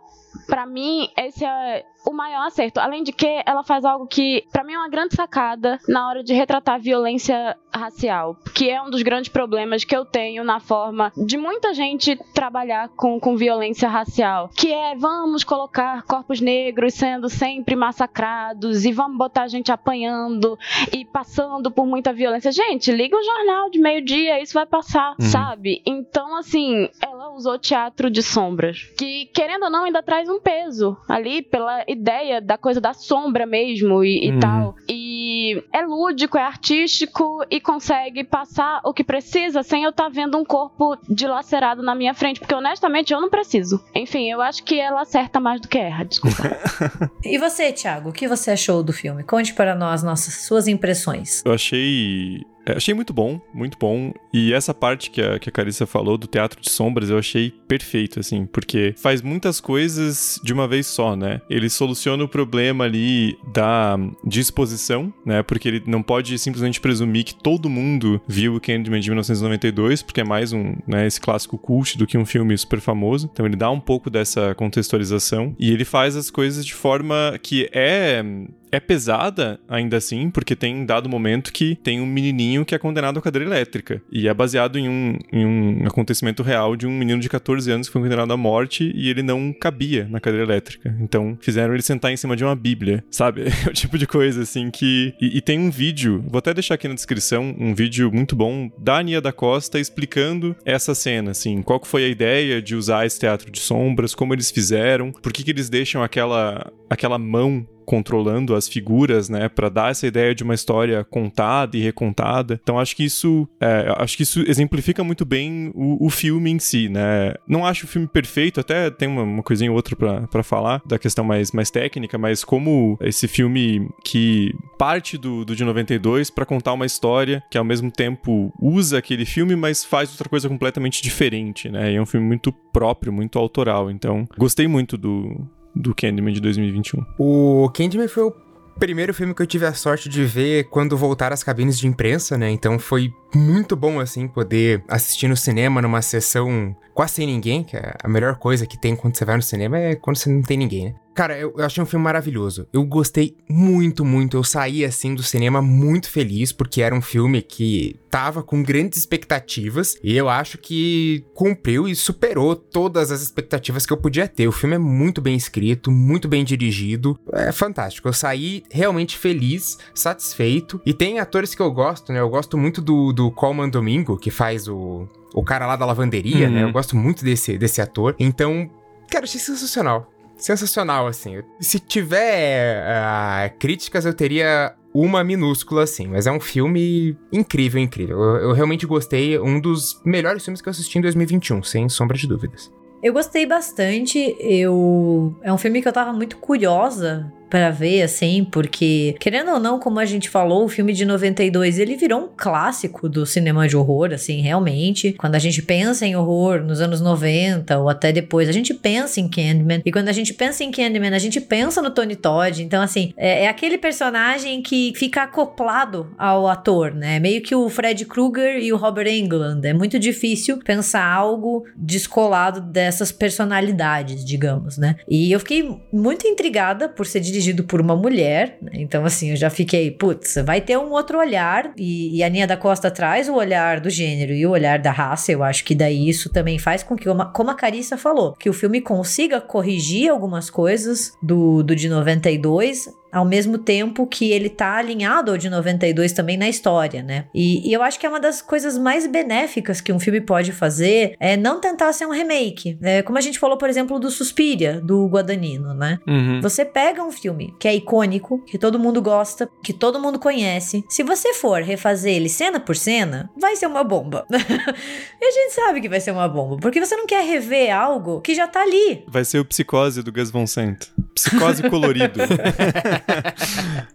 para mim, esse é o maior acerto. Além de que ela faz algo que, para mim, é uma grande sacada na hora de retratar violência racial, que é um dos grandes problemas que eu tenho na forma de muita gente trabalhar com, com violência racial, que é vamos colocar corpos negros sendo sempre massacrados e vamos botar a gente apanhando e passando por muita violência. Gente, liga o jornal de meio-dia, isso vai passar, uhum. sabe? Então, assim, ela usou teatro de sombras, que, querendo ou não, ainda traz um peso ali pela ideia da coisa da sombra mesmo e, e uhum. tal. E é lúdico, é artístico e consegue passar o que precisa sem eu estar tá vendo um corpo dilacerado na minha frente, porque honestamente eu não preciso. Enfim, eu acho que ela acerta mais do que erra, desculpa. <laughs> e você, Thiago, o que você achou do filme? Conte para nós nossas suas impressões. Eu achei é, achei muito bom, muito bom. E essa parte que a, que a Carissa falou do teatro de sombras eu achei perfeito, assim, porque faz muitas coisas de uma vez só, né? Ele soluciona o problema ali da disposição, né? Porque ele não pode simplesmente presumir que todo mundo viu o Candyman de 1992, porque é mais um, né, esse clássico cult do que um filme super famoso. Então ele dá um pouco dessa contextualização e ele faz as coisas de forma que é é pesada ainda assim, porque tem dado momento que tem um menininho que é condenado à cadeira elétrica. E é baseado em um, em um acontecimento real de um menino de 14 anos que foi condenado à morte e ele não cabia na cadeira elétrica. Então fizeram ele sentar em cima de uma bíblia, sabe? <laughs> É o tipo de coisa assim que. E, e tem um vídeo, vou até deixar aqui na descrição, um vídeo muito bom da Ania da Costa explicando essa cena, assim, qual foi a ideia de usar esse teatro de sombras, como eles fizeram, por que, que eles deixam aquela, aquela mão controlando as figuras, né, para dar essa ideia de uma história contada e recontada. Então acho que isso, é, acho que isso exemplifica muito bem o, o, filme em si, né. Não acho o filme perfeito, até tem uma, uma coisinha ou outra para falar da questão mais, mais técnica, mas como esse filme que parte do, do de 92 para contar uma história que ao mesmo tempo usa aquele filme, mas faz outra coisa completamente diferente, né. E é um filme muito próprio, muito autoral. Então gostei muito do do Candyman de 2021. O Candyman foi o primeiro filme que eu tive a sorte de ver quando voltaram as cabines de imprensa, né? Então foi muito bom, assim, poder assistir no cinema numa sessão quase sem ninguém, que é a melhor coisa que tem quando você vai no cinema é quando você não tem ninguém, né? Cara, eu, eu, achei um filme maravilhoso. Eu gostei muito, muito. Eu saí assim do cinema muito feliz, porque era um filme que tava com grandes expectativas. E eu acho que cumpriu e superou todas as expectativas que eu podia ter. O filme é muito bem escrito, muito bem dirigido. É fantástico. Eu saí realmente feliz, satisfeito. E tem atores que eu gosto, né? Eu gosto muito do, do Colman Domingo, que faz o, o cara lá da lavanderia, uhum. né? Eu gosto muito desse, desse ator. Então, cara, achei sensacional sensacional, assim. Se tiver uh, críticas, eu teria uma minúscula, assim. Mas é um filme incrível, incrível. Eu, eu realmente gostei. Um dos melhores filmes que eu assisti em 2021, sem sombra de dúvidas. Eu gostei bastante. Eu é um filme que eu tava muito curiosa para ver, assim, porque, querendo ou não, como a gente falou, o filme de 92 ele virou um clássico do cinema de horror, assim, realmente. Quando a gente pensa em horror nos anos 90 ou até depois, a gente pensa em Candyman. E quando a gente pensa em Candyman, a gente pensa no Tony Todd. Então, assim, é, é aquele personagem que fica acoplado ao ator, né? Meio que o Fred Krueger e o Robert Englund. É muito difícil pensar algo descolado dessas personalidades, digamos, né? E eu fiquei muito intrigada por ser dirigido por uma mulher, né? então assim, eu já fiquei, putz, vai ter um outro olhar, e, e, a Nia da Costa traz o olhar do gênero e o olhar da raça, eu acho que daí isso também faz com que, uma, como a Carissa falou, que o filme consiga corrigir algumas coisas do, do de 92, ao mesmo tempo que ele tá alinhado ao de 92 também na história, né? E, e, eu acho que é uma das coisas mais benéficas que um filme pode fazer é não tentar ser um remake. É, como a gente falou, por exemplo, do Suspiria, do Guadagnino, né? Uhum. Você pega um filme que é icônico, que todo mundo gosta, que todo mundo conhece. Se você for refazer ele cena por cena, vai ser uma bomba. <laughs> e a gente sabe que vai ser uma bomba, porque você não quer rever algo que já tá ali. Vai ser o Psicose do Gus Von Sant. Psicose colorido. <laughs>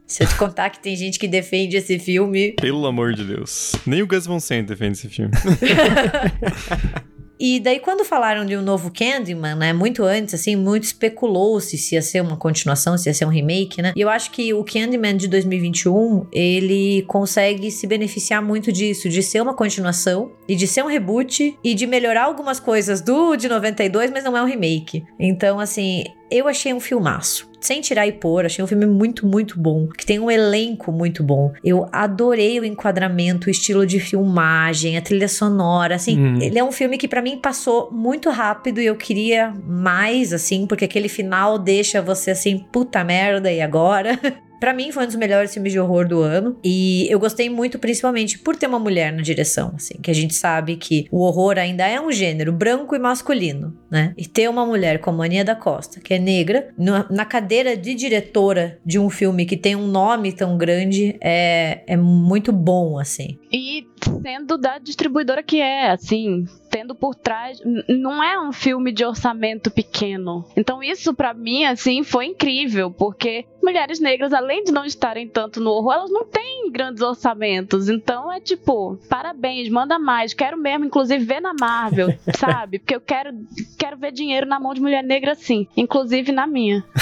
Se eu te contar que tem gente que defende esse filme. Pelo amor de Deus. Nem o Gus Von Sant defende esse filme. <laughs> E daí, quando falaram de um novo Candyman, né? Muito antes, assim, muito especulou-se se ia ser uma continuação, se ia ser um remake, né? E eu acho que o Candyman de 2021, ele consegue se beneficiar muito disso, de ser uma continuação e de ser um reboot e de melhorar algumas coisas do de 92, mas não é um remake. Então, assim, eu achei um filmaço. Sem tirar e pôr, achei um filme muito, muito bom. Que tem um elenco muito bom. Eu adorei o enquadramento, o estilo de filmagem, a trilha sonora. Assim, hum. ele é um filme que para mim passou muito rápido e eu queria mais, assim, porque aquele final deixa você assim, puta merda, e agora? <laughs> Para mim foi um dos melhores filmes de horror do ano e eu gostei muito principalmente por ter uma mulher na direção, assim, que a gente sabe que o horror ainda é um gênero branco e masculino, né? E ter uma mulher como Ania da Costa, que é negra, na cadeira de diretora de um filme que tem um nome tão grande é, é muito bom, assim. E sendo da distribuidora que é, assim, tendo por trás, não é um filme de orçamento pequeno. Então isso para mim assim foi incrível, porque mulheres negras além de não estarem tanto no horror, elas não têm grandes orçamentos. Então é tipo, parabéns, manda mais, quero mesmo inclusive ver na Marvel, <laughs> sabe? Porque eu quero quero ver dinheiro na mão de mulher negra sim, inclusive na minha. <laughs>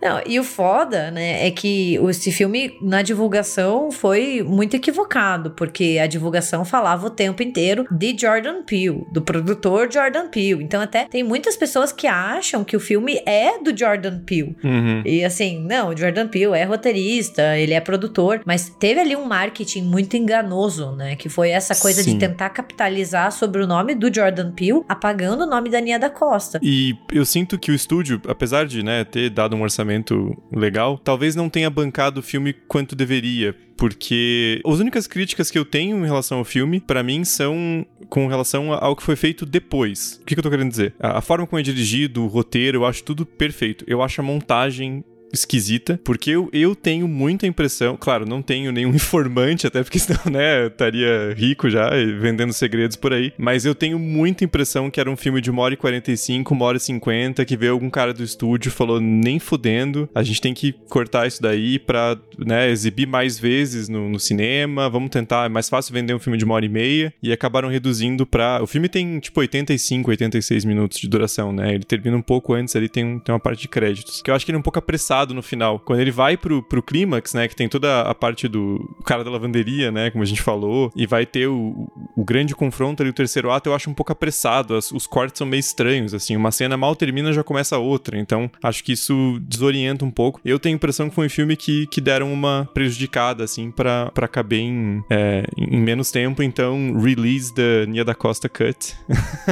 Não, e o foda, né, é que esse filme na divulgação foi muito equivocado, porque a divulgação falava o tempo inteiro de Jordan Peele, do produtor Jordan Peele. Então até tem muitas pessoas que acham que o filme é do Jordan Peele. Uhum. E assim, não, o Jordan Peele é roteirista, ele é produtor, mas teve ali um marketing muito enganoso, né, que foi essa coisa Sim. de tentar capitalizar sobre o nome do Jordan Peele, apagando o nome da Nia da Costa. E eu sinto que o estúdio, apesar de, né, ter dado um orçamento legal, talvez não tenha bancado o filme quanto deveria, porque as únicas críticas que eu tenho em relação ao filme, para mim, são com relação ao que foi feito depois. O que, que eu tô querendo dizer? A forma como é dirigido, o roteiro, eu acho tudo perfeito. Eu acho a montagem esquisita, porque eu, eu tenho muita impressão, claro, não tenho nenhum <laughs> informante, até porque senão, né, eu estaria rico já, vendendo segredos por aí, mas eu tenho muita impressão que era um filme de uma hora e 45, uma hora e 50, que veio algum cara do estúdio e falou, nem fudendo, a gente tem que cortar isso daí pra, né, exibir mais vezes no, no cinema, vamos tentar, é mais fácil vender um filme de uma hora e meia, e acabaram reduzindo pra... O filme tem, tipo, 85, 86 minutos de duração, né, ele termina um pouco antes, ali tem, tem uma parte de créditos, que eu acho que ele é um pouco apressado no final. Quando ele vai pro, pro clímax, né, que tem toda a parte do cara da lavanderia, né, como a gente falou, e vai ter o, o grande confronto ali, o terceiro ato, eu acho um pouco apressado. As, os cortes são meio estranhos, assim, uma cena mal termina, já começa outra. Então, acho que isso desorienta um pouco. Eu tenho a impressão que foi um filme que, que deram uma prejudicada, assim, para caber em, é, em menos tempo. Então, release da Nia da Costa Cut.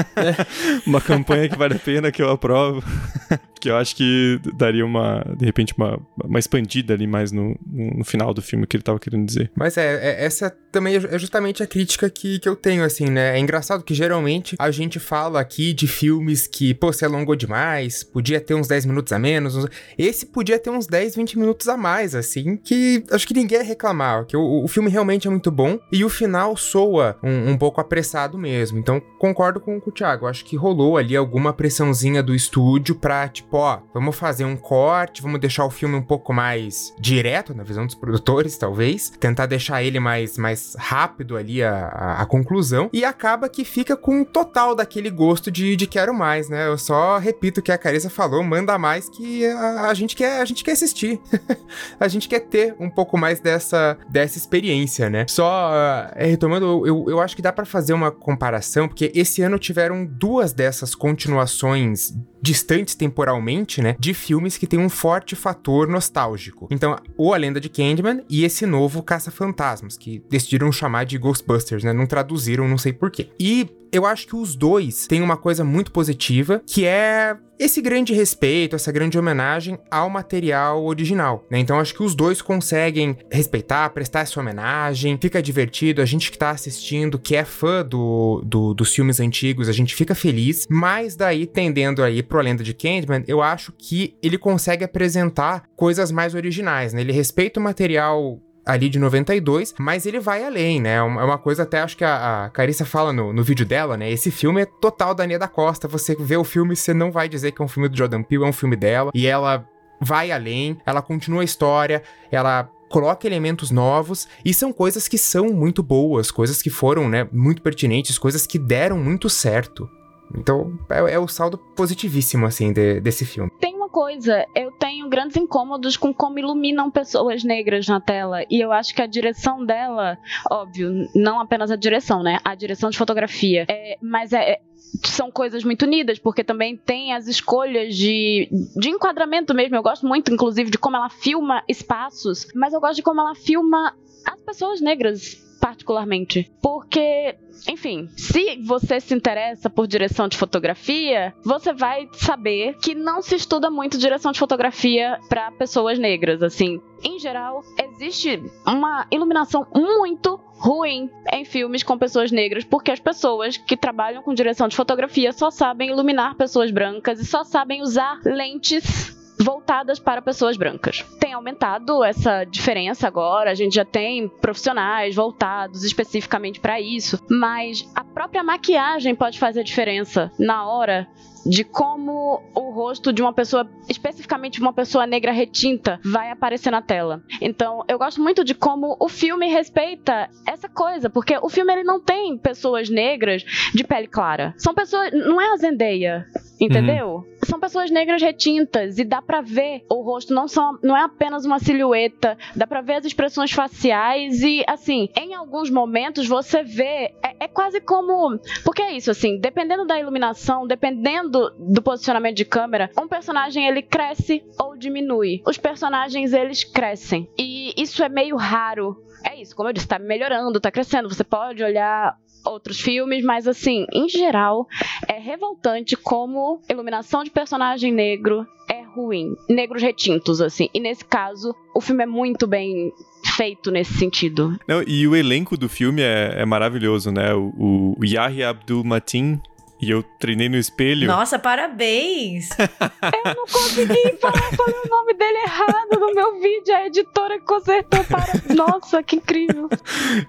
<laughs> uma campanha que vale a pena, que eu aprovo. <laughs> que eu acho que daria uma, de repente, uma, uma expandida ali mais no, no final do filme que ele tava querendo dizer. Mas é, é essa também é justamente a crítica que, que eu tenho, assim, né? É engraçado que geralmente a gente fala aqui de filmes que, pô, se alongou demais, podia ter uns 10 minutos a menos. Esse podia ter uns 10, 20 minutos a mais, assim, que acho que ninguém ia reclamar, que o, o filme realmente é muito bom e o final soa um, um pouco apressado mesmo. Então, concordo com, com o Thiago, acho que rolou ali alguma pressãozinha do estúdio pra, tipo, ó, vamos fazer um corte, vamos deixar o filme um pouco mais direto, na visão dos produtores, talvez, tentar deixar ele mais, mais rápido ali a, a, a conclusão, e acaba que fica com um total daquele gosto de, de quero mais, né? Eu só repito o que a Carissa falou, manda mais que a, a gente quer, a gente quer assistir. <laughs> a gente quer ter um pouco mais dessa, dessa experiência, né? Só uh, retomando, eu, eu acho que dá para fazer uma comparação, porque esse ano tiveram duas dessas continuações distantes temporalmente, né, de filmes que tem um forte fator nostálgico. Então, o A Lenda de Candyman e esse novo Caça-Fantasmas, que decidiram chamar de Ghostbusters, né, não traduziram, não sei porquê. E eu acho que os dois têm uma coisa muito positiva, que é esse grande respeito, essa grande homenagem ao material original, né? Então acho que os dois conseguem respeitar, prestar essa homenagem, fica divertido, a gente que tá assistindo, que é fã do, do, dos filmes antigos, a gente fica feliz, mas daí tendendo aí pro A Lenda de Candyman, eu acho que ele consegue apresentar coisas mais originais, né? Ele respeita o material ali de 92, mas ele vai além, né? É uma coisa até, acho que a, a Carissa fala no, no vídeo dela, né? Esse filme é total da Nia da Costa. Você vê o filme, você não vai dizer que é um filme do Jordan Peele, é um filme dela. E ela vai além, ela continua a história, ela coloca elementos novos e são coisas que são muito boas, coisas que foram, né, muito pertinentes, coisas que deram muito certo. Então, é, é o saldo positivíssimo, assim, de, desse filme. Tem uma coisa, eu tenho grandes incômodos com como iluminam pessoas negras na tela. E eu acho que a direção dela, óbvio, não apenas a direção, né? A direção de fotografia. É, mas é, são coisas muito unidas, porque também tem as escolhas de, de enquadramento mesmo. Eu gosto muito, inclusive, de como ela filma espaços, mas eu gosto de como ela filma as pessoas negras particularmente. Porque, enfim, se você se interessa por direção de fotografia, você vai saber que não se estuda muito direção de fotografia para pessoas negras, assim. Em geral, existe uma iluminação muito ruim em filmes com pessoas negras, porque as pessoas que trabalham com direção de fotografia só sabem iluminar pessoas brancas e só sabem usar lentes voltadas para pessoas brancas. Tem aumentado essa diferença agora, a gente já tem profissionais voltados especificamente para isso, mas a própria maquiagem pode fazer diferença na hora de como o rosto de uma pessoa, especificamente uma pessoa negra retinta, vai aparecer na tela. Então, eu gosto muito de como o filme respeita essa coisa, porque o filme ele não tem pessoas negras de pele clara. São pessoas, não é a Zendaya, entendeu? Uhum. São pessoas negras retintas e dá para ver o rosto não são, não é apenas uma silhueta, dá para ver as expressões faciais e assim, em alguns momentos você vê é, é quase como, porque é isso assim, dependendo da iluminação, dependendo do, posicionamento de câmera, um personagem ele cresce ou diminui. Os personagens eles crescem. E isso é meio raro. É isso, como eu disse, tá melhorando, tá crescendo. Você pode olhar outros filmes, mas assim, em geral, é revoltante como iluminação de personagem negro é ruim. Negros retintos, assim. E nesse caso, o filme é muito bem feito nesse sentido. Não, e o elenco do filme é, é maravilhoso, né? O, o Yahya Abdul Mateen e eu treinei no espelho. Nossa, parabéns! <laughs> eu não consegui falar, o nome dele errado no meu vídeo. A editora consertou para. Nossa, que incrível!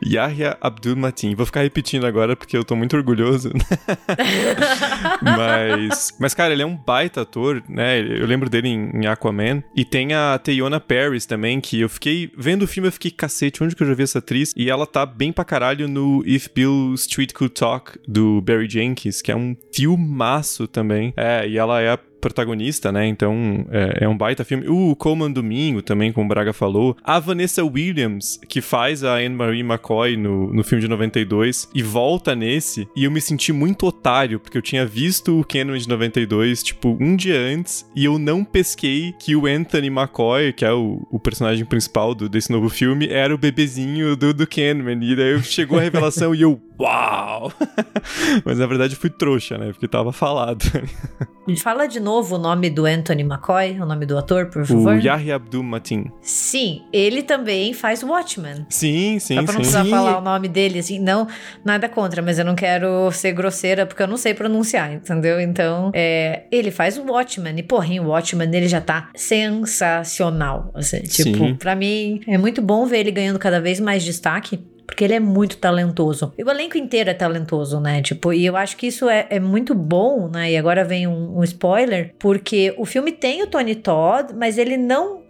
Yahya Abdul Matin. Vou ficar repetindo agora porque eu tô muito orgulhoso. <laughs> mas, mas, cara, ele é um baita ator, né? Eu lembro dele em, em Aquaman. E tem a Teyona Paris também, que eu fiquei. Vendo o filme, eu fiquei, cacete, onde que eu já vi essa atriz? E ela tá bem pra caralho no If Bill Street Could Talk, do Barry Jenkins, que é um um filmaço também. É, e ela é a protagonista, né? Então é, é, um baita filme. O Coleman Domingo também, como o Braga falou. A Vanessa Williams, que faz a Anne-Marie McCoy no, no filme de 92 e volta nesse. E eu me senti muito otário, porque eu tinha visto o Canon de 92, tipo, um dia antes, e eu não pesquei que o Anthony McCoy, que é o, o personagem principal do, desse novo filme, era o bebezinho do, do Canon. E daí chegou a revelação e eu, uau! <laughs> Mas na verdade fui trouxa, né? Porque tava falado. Fala de novo o nome do Anthony McCoy, o nome do ator, por favor. O Yahya Abdul Mateen. Sim, ele também faz Watchmen. Sim, sim, Só pra sim. não precisar Sim. falar o nome dele, assim, não, nada contra, mas eu não quero ser grosseira porque eu não sei pronunciar, entendeu? Então, é, ele faz o Watchmen, e porra, em Watchmen ele já tá sensacional, assim, tipo, Sim. pra mim é muito bom ver ele ganhando cada vez mais destaque. Porque ele é muito talentoso. E o elenco inteiro é talentoso, né? Tipo, e eu acho que isso é, é muito bom, né? E agora vem um, um spoiler, porque o filme tem o Tony Todd, mas ele não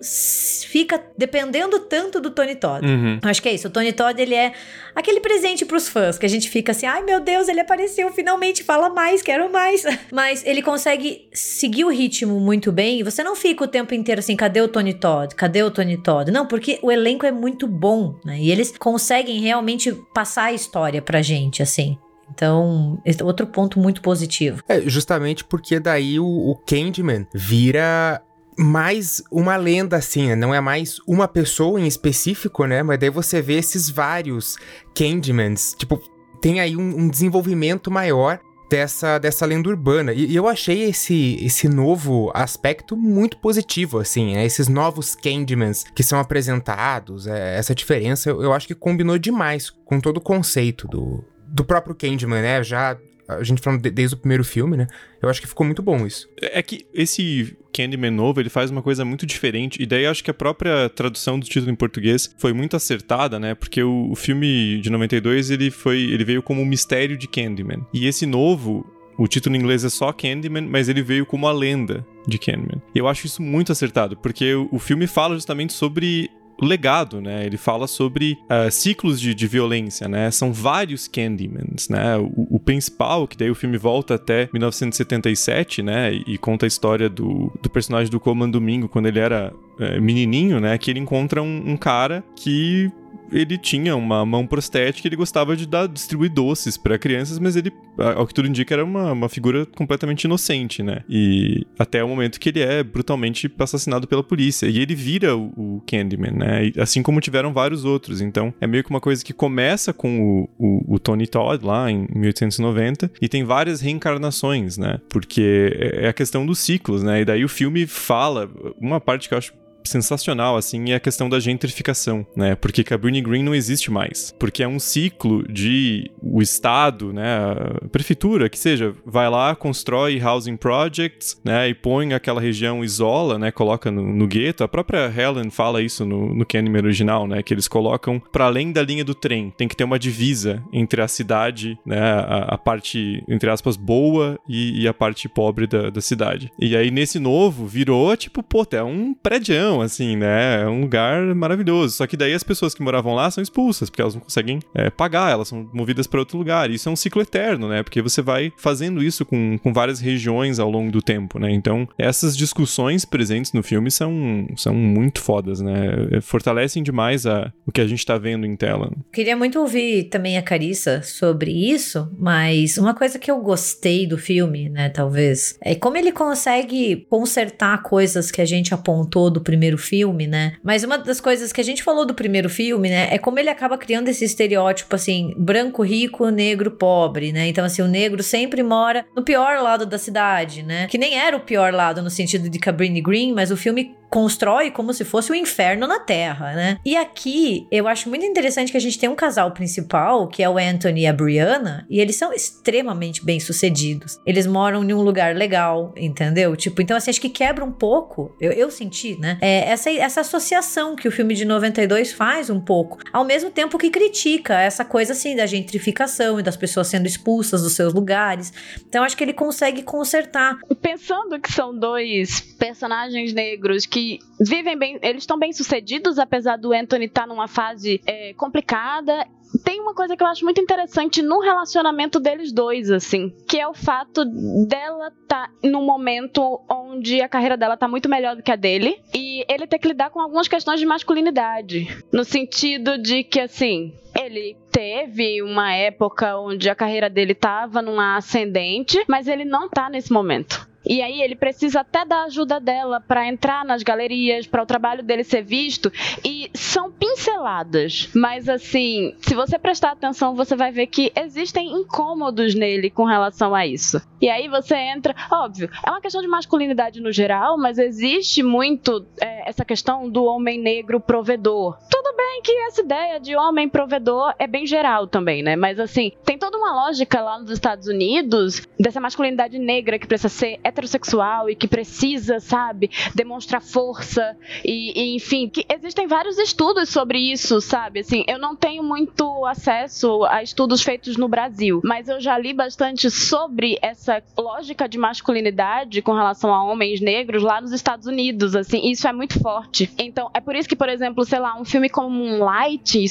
fica dependendo tanto do Tony Todd. Uhum. Acho que é isso. O Tony Todd, ele é aquele presente pros fãs, que a gente fica assim, ai meu Deus, ele apareceu, finalmente, fala mais, quero mais. <laughs> Mas ele consegue seguir o ritmo muito bem e você não fica o tempo inteiro assim, cadê o Tony Todd? Cadê o Tony Todd? Não, porque o elenco é muito bom, né? E eles conseguem realmente passar a história pra gente, assim. Então, esse é outro ponto muito positivo. É, justamente porque daí o, o Candyman vira mais uma lenda, assim, né? Não é mais uma pessoa em específico, né? Mas daí você vê esses vários Candymans. Tipo, tem aí um, um desenvolvimento maior dessa, dessa lenda urbana. E, e eu achei esse, esse novo aspecto muito positivo, assim, né? Esses novos Candymans que são apresentados, é, essa diferença, eu, eu acho que combinou demais com todo o conceito do, do próprio Candyman, né? Já a gente falando de- desde o primeiro filme, né? Eu acho que ficou muito bom isso. É que esse Candyman novo, ele faz uma coisa muito diferente, e daí acho que a própria tradução do título em português foi muito acertada, né? Porque o, o filme de 92, ele foi, ele veio como o mistério de Candyman. E esse novo, o título em inglês é só Candyman, mas ele veio como a lenda de Candyman. Eu acho isso muito acertado, porque o, filme fala justamente sobre legado, né? Ele fala sobre ah, ciclos de, de violência, né? São vários Candymans, né? O, o principal, que daí o filme volta até 1977, né? E, e conta a história do, do personagem do Coleman Domingo quando ele era eh, menininho, né? Que ele encontra um, um cara que ele tinha uma mão prostética ele gostava de dar, distribuir doces para crianças, mas ele, ao que tudo indica, era uma, uma figura completamente inocente, né? E até o momento que ele é brutalmente assassinado pela polícia. E ele vira o, o Candyman, né? E assim como tiveram vários outros. Então é meio que uma coisa que começa com o, o, o Tony Todd lá em 1890 e tem várias reencarnações, né? Porque é é a questão dos ciclos, né? E daí o filme fala, uma parte que eu acho sensacional, assim, é a questão da gentrificação, né? Porque Cabrini Green não existe mais. Porque é um ciclo de o Estado, né? A prefeitura, que seja, vai lá, constrói housing projects, né? E põe aquela região, isola, né? Coloca no, no gueto. A própria Helen fala isso no, no Candyman original, né? Que eles colocam para além da linha do trem. Tem que ter uma divisa entre a cidade, né? A, a parte, entre aspas, boa e, e a parte pobre da, da cidade. E aí, nesse novo, virou, tipo, pô, é um prédio, assim, né? É um lugar maravilhoso. Só que daí as pessoas que moravam lá são expulsas, porque elas não conseguem é, pagar, elas são movidas para outro lugar. Isso é um ciclo eterno, né? Porque você vai fazendo isso com, com várias regiões ao longo do tempo, né? Então, essas discussões presentes no filme são, são muito fodas, né? É, Fortalecem demais a, o que a gente tá vendo em tela. Queria muito ouvir também a Carissa sobre isso, mas uma coisa que eu gostei do filme, né, talvez, é como ele consegue consertar coisas que a gente apontou do primeiro filme, né? Mas uma das coisas que a gente falou do primeiro filme, né, é como ele acaba criando esse estereótipo assim, branco rico, negro pobre, né? Então assim, o negro sempre mora no pior lado da cidade, né? Que nem era o pior lado no sentido de Cabrini Green, mas o filme constrói como se fosse o inferno na Terra, né? E aqui eu acho muito interessante que a gente tem um casal principal, que é o Anthony e a Brianna, e eles são extremamente bem sucedidos. Eles moram em um lugar legal, entendeu? Tipo, então assim, acho que quebra um pouco, eu, eu senti, né? É, essa, essa associação que o filme de 92 faz um pouco, ao mesmo tempo que critica essa coisa assim da gentrificação e das pessoas sendo expulsas dos seus lugares. Então acho que ele consegue consertar Pensando que são dois personagens negros que vivem bem, eles estão bem sucedidos, apesar do Anthony estar numa fase é, complicada. Tem uma coisa que eu acho muito interessante no relacionamento deles dois, assim, que é o fato dela estar num momento onde a carreira dela tá muito melhor do que a dele e ele ter que lidar com algumas questões de masculinidade, no sentido de que assim, ele teve uma época onde a carreira dele tava numa ascendente, mas ele não tá nesse momento. E aí ele precisa até da ajuda dela para entrar nas galerias, para o trabalho dele ser visto. E são pinceladas. Mas assim, se você prestar atenção, você vai ver que existem incômodos nele com relação a isso. E aí você entra. Óbvio, é uma questão de masculinidade no geral, mas existe muito é, essa questão do homem negro provedor. Tudo bem que essa ideia de homem provedor é bem geral também, né? Mas assim, tem toda uma lógica lá nos Estados Unidos dessa masculinidade negra que precisa ser heterossexual e que precisa, sabe, demonstrar força e, e enfim, que existem vários estudos sobre isso, sabe? Assim, eu não tenho muito acesso a estudos feitos no Brasil, mas eu já li bastante sobre essa lógica de masculinidade com relação a homens negros lá nos Estados Unidos, assim, isso é muito forte. Então, é por isso que, por exemplo, sei lá, um filme como Moonlight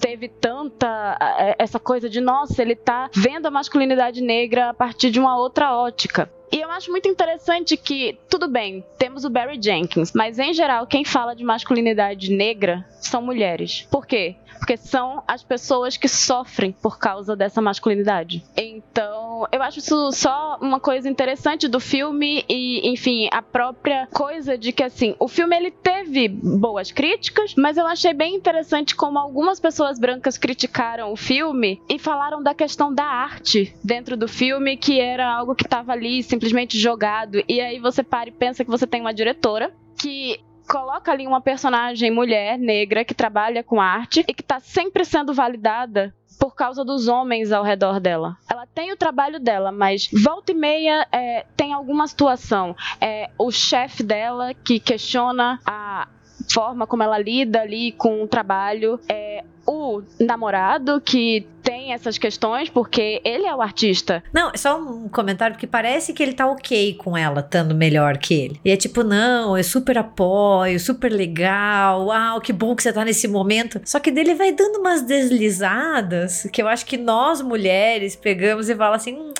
teve tanta essa coisa de nossa, ele tá vendo a masculinidade negra a partir de uma outra ótica. E eu acho muito interessante que, tudo bem, temos o Barry Jenkins, mas em geral, quem fala de masculinidade negra são mulheres. Por quê? Porque são as pessoas que sofrem por causa dessa masculinidade. Então, eu acho isso só uma coisa interessante do filme e, enfim, a própria coisa de que, assim, o filme ele teve boas críticas, mas eu achei bem interessante como algumas pessoas brancas criticaram o filme e falaram da questão da arte dentro do filme, que era algo que estava ali simplesmente jogado. E aí você para e pensa que você tem uma diretora que coloca ali uma personagem mulher negra que trabalha com arte e que está sempre sendo validada por causa dos homens ao redor dela. Ela tem o trabalho dela, mas volta e meia é, tem alguma situação. É, o chefe dela que questiona a forma como ela lida ali com o trabalho. É, o namorado que tem essas questões porque ele é o artista. Não, é só um comentário porque parece que ele tá ok com ela estando melhor que ele. E é tipo, não, eu super apoio, super legal, uau, que bom que você tá nesse momento. Só que dele vai dando umas deslizadas que eu acho que nós mulheres pegamos e fala assim, hum,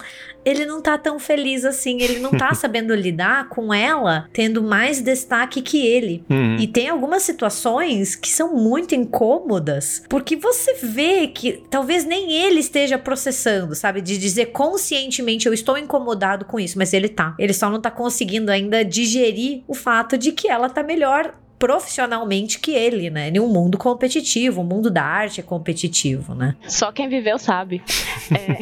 ele não tá tão feliz assim, ele não tá <laughs> sabendo lidar com ela tendo mais destaque que ele. Uhum. E tem algumas situações que são muito incômodas, porque você vê que talvez nem ele esteja processando, sabe? De dizer conscientemente eu estou incomodado com isso, mas ele tá. Ele só não tá conseguindo ainda digerir o fato de que ela tá melhor profissionalmente que ele, né? Em um mundo competitivo, o mundo da arte é competitivo, né? Só quem viveu sabe. É...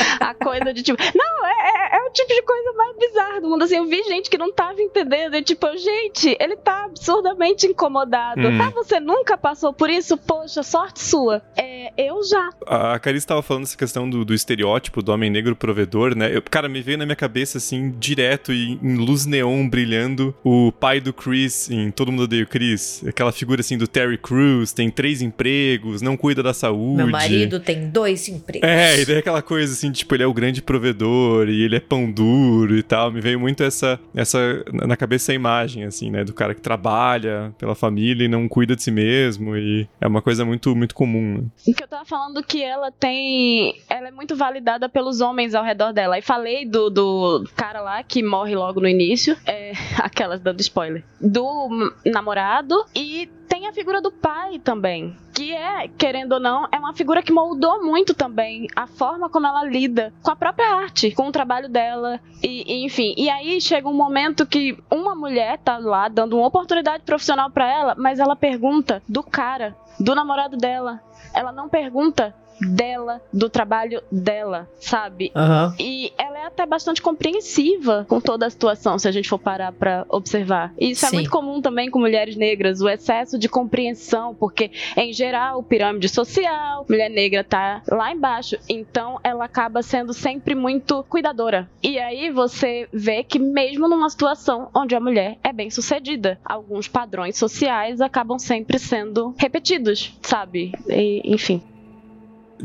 <laughs> <laughs> a, coisa de tipo, não, é, é, é, o tipo de coisa mais bizarra do mundo. Assim, eu vi gente que não tava entendendo, e tipo, gente, ele tá absurdamente incomodado. Hum. Tá, você nunca passou por isso? Poxa, sorte sua. É, eu já. A Carice estava falando essa questão do, do, estereótipo do homem negro provedor, né? Eu, cara, me veio na minha cabeça, assim, direto e em luz neon brilhando, o pai do do Chris em Todo Mundo Odeia o Chris. Aquela figura assim do Terry Crews, tem três empregos, não cuida da saúde. Meu marido tem dois empregos. É, e daí aquela coisa assim, tipo, ele é o grande provedor e ele é pão duro e tal. Me veio muito essa, essa na cabeça a imagem, assim, né? Do cara que trabalha pela família e não cuida de si mesmo. E é uma coisa muito, muito comum. Né? Que eu tava falando que ela tem. Ela é muito validada pelos homens ao redor dela. E falei do, do cara lá que morre logo no início. É, <laughs> aquelas dando spoiler do namorado e tem a figura do pai também, que é, querendo ou não, é uma figura que moldou muito também a forma como ela lida com a própria arte, com o trabalho dela, e, e enfim. E aí chega um momento que uma mulher tá lá dando uma oportunidade profissional para ela, mas ela pergunta do cara, do namorado dela. Ela não pergunta dela, do trabalho dela, sabe? Uhum. E ela é até bastante compreensiva com toda a situação, se a gente for parar pra observar. E isso é Sim. é muito comum também com mulheres negras, o excesso de compreensão, porque em geral, pirâmide social, mulher negra tá lá embaixo, então ela acaba sendo sempre muito cuidadora. E aí você vê que mesmo numa situação onde a mulher é bem sucedida, alguns padrões sociais acabam sempre sendo repetidos, sabe? E, enfim.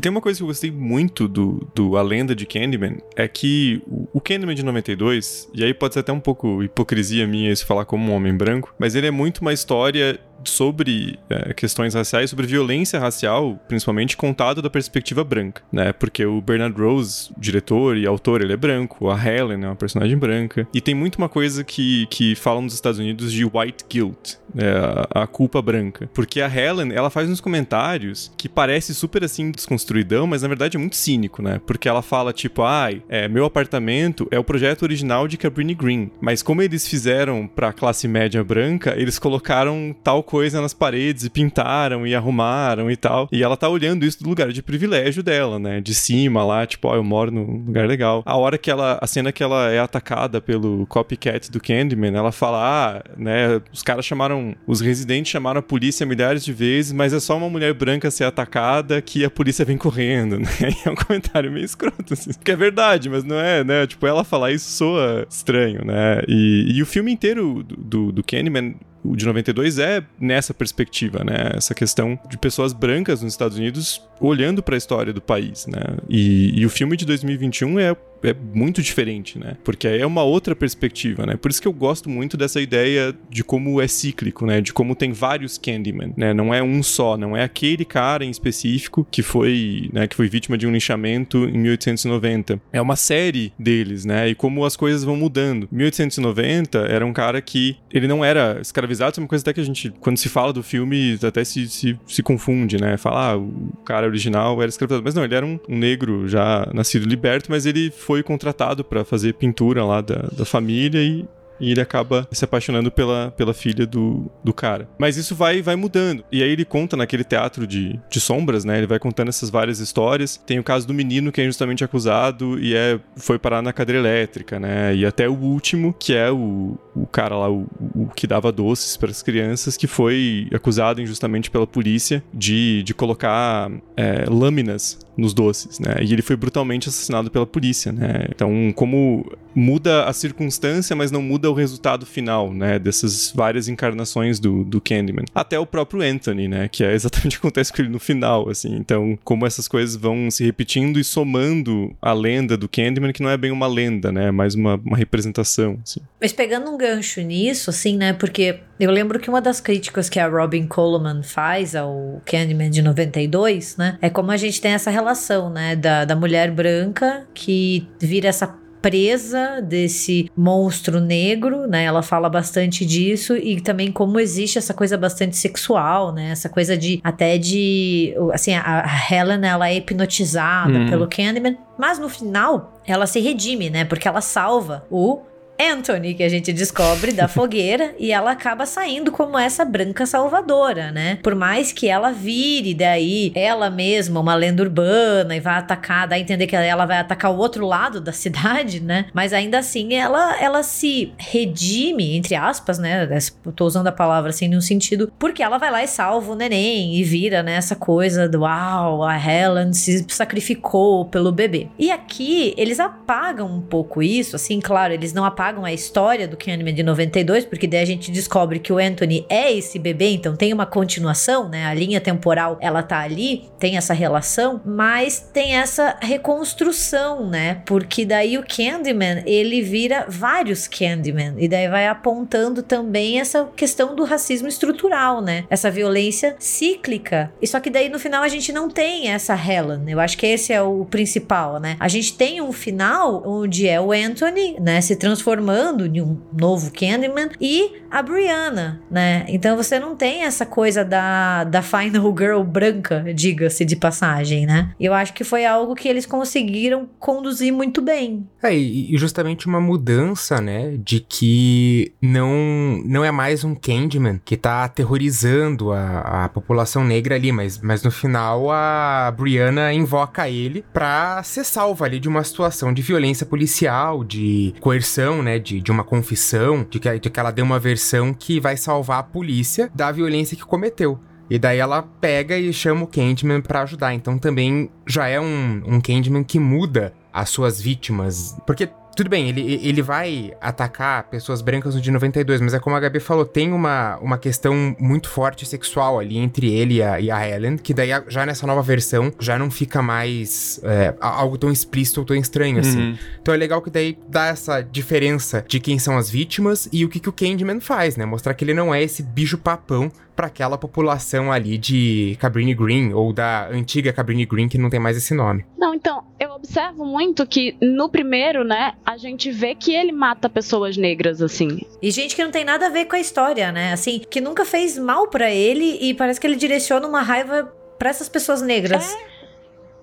Tem uma coisa que eu gostei muito do, do A Lenda de Candyman, é que o Candyman de 92, e aí pode ser até um pouco hipocrisia minha isso falar como um homem branco, mas ele é muito uma história sobre é, questões raciais, sobre violência racial, principalmente contado da perspectiva branca, né? Porque o Bernard Rose, diretor e autor, ele é branco, a Helen é uma personagem branca, e tem muito uma coisa que, que falam nos Estados Unidos de white guilt, é, a, a, culpa branca. Porque a Helen, ela faz uns comentários que parece super assim desconstruidão, mas na verdade é muito cínico, né? Porque ela fala tipo, ai, é, meu apartamento é o projeto original de Cabrini Green, mas como eles fizeram pra classe média branca, eles colocaram tal coisa nas paredes e pintaram e arrumaram e tal. E ela tá olhando isso do lugar de privilégio dela, né? De cima lá, tipo, ó, eu moro num lugar legal. A hora que ela, a cena que ela é atacada pelo copycat do Candyman, ela fala, ah, né, os caras chamaram, os residentes chamaram a polícia milhares de vezes, mas é só uma mulher branca ser atacada que a polícia vem correndo, <laughs> né? E é um comentário meio escroto, assim. Que é verdade, mas não é, né? Tipo, ela falar isso soa estranho, né? E, e o filme inteiro do, do, do Candyman o de 92 é nessa perspectiva, né? Essa questão de pessoas brancas nos Estados Unidos olhando para a história do país, né? E, e o filme de 2021 é é muito diferente, né? Porque é uma outra perspectiva, né? Por isso que eu gosto muito dessa ideia de como é cíclico, né? De como tem vários Candyman, né? Não é um só, não é aquele cara em específico que foi, né, que foi vítima de um linchamento em 1890. É uma série deles, né? E como as coisas vão mudando. 1890 era um cara que ele não era escravizado, isso é uma coisa até que a gente, quando se fala do filme, até se, se, se confunde, né? Fala, ah, o cara original era escravizado. Mas não, ele era um, um negro já nascido liberto, mas ele foi contratado para fazer pintura lá da, da família e e ele acaba se apaixonando pela, pela filha do, do cara. Mas isso vai vai mudando. E aí ele conta naquele teatro de, de sombras, né? Ele vai contando essas várias histórias. Tem o caso do menino que é justamente acusado e é foi parar na cadeira elétrica, né? E até o último, que é o, o cara lá, o, o que dava doces para as crianças, que foi acusado injustamente pela polícia de, de colocar é, lâminas nos doces, né? E ele foi brutalmente assassinado pela polícia, né? Então, como muda a circunstância, mas não muda o resultado final, né? Dessas várias encarnações do, do Candyman. Até o próprio Anthony, né? Que é exatamente o que acontece com ele no final, assim. Então, como essas coisas vão se repetindo e somando a lenda do Candyman, que não é bem uma lenda, né? É mais uma, uma representação, assim. Mas pegando um gancho nisso, assim, né? Porque eu lembro que uma das críticas que a Robin Coleman faz ao Candyman de 92, né? É como a gente tem essa relação, né? Da, da mulher branca que vira essa presa desse monstro negro, né? Ela fala bastante disso e também como existe essa coisa bastante sexual, né? Essa coisa de até de assim, a Helen ela é hipnotizada hum. pelo Candyman, mas no final ela se redime, né? Porque ela salva o Anthony, que a gente descobre da <laughs> fogueira, e ela acaba saindo como essa branca salvadora, né? Por mais que ela vire daí ela mesma uma lenda urbana e vai atacar, dá a entender que ela vai atacar o outro lado da <laughs> cidade, né? Mas ainda assim ela ela se redime entre aspas, né? Tô usando a palavra assim no sentido porque ela vai lá e salva o neném e vira né, coisa do uau, a Helen se sacrificou pelo bebê. E aqui eles apagam um pouco isso, assim, claro, eles não apagam apagam a história do Candyman de 92, porque daí a gente descobre que o Anthony é esse bebê, então tem uma continuação, né? A linha temporal, ela tá ali, tem essa relação, mas tem essa reconstrução, né? Porque daí o Candyman, ele vira vários Candyman, e daí vai apontando também essa questão do racismo estrutural, né? Essa violência cíclica. E só que daí no final a gente não tem essa Helen. Eu acho que esse é o principal, né? A gente tem um final onde é o Anthony, né, se transformando transformando em um novo Candyman e a Brianna, né? Então você não tem essa coisa da, da Final Girl branca, diga-se de passagem, né? Eu acho que foi algo que eles conseguiram conduzir muito bem. É, e justamente uma mudança, né? De que não, não é mais um Candyman que tá aterrorizando a, a população negra ali, mas, mas no final a Brianna invoca ele pra ser salva ali de uma situação de violência policial, de coerção, né, de, de uma confissão, de que, de que ela deu uma versão que vai salvar a polícia da violência que cometeu. E daí ela pega e chama o Candyman para ajudar. Então também já é um, um Candyman que muda as suas vítimas. Porque tudo bem, ele, ele vai atacar pessoas brancas no de 92, mas é como a Gabi falou, tem uma, uma questão muito forte sexual ali entre ele e a, e a Helen, que daí já nessa nova versão já não fica mais é, algo tão explícito ou tão estranho assim. Uhum. Então é legal que daí dá essa diferença de quem são as vítimas e o que, que o Candyman faz, né? Mostrar que ele não é esse bicho papão para aquela população ali de Cabrini Green ou da antiga Cabrini Green que não tem mais esse nome. Não, então, eu observo muito que no primeiro, né, a gente vê que ele mata pessoas negras assim. E gente que não tem nada a ver com a história, né? Assim, que nunca fez mal para ele e parece que ele direciona uma raiva para essas pessoas negras. É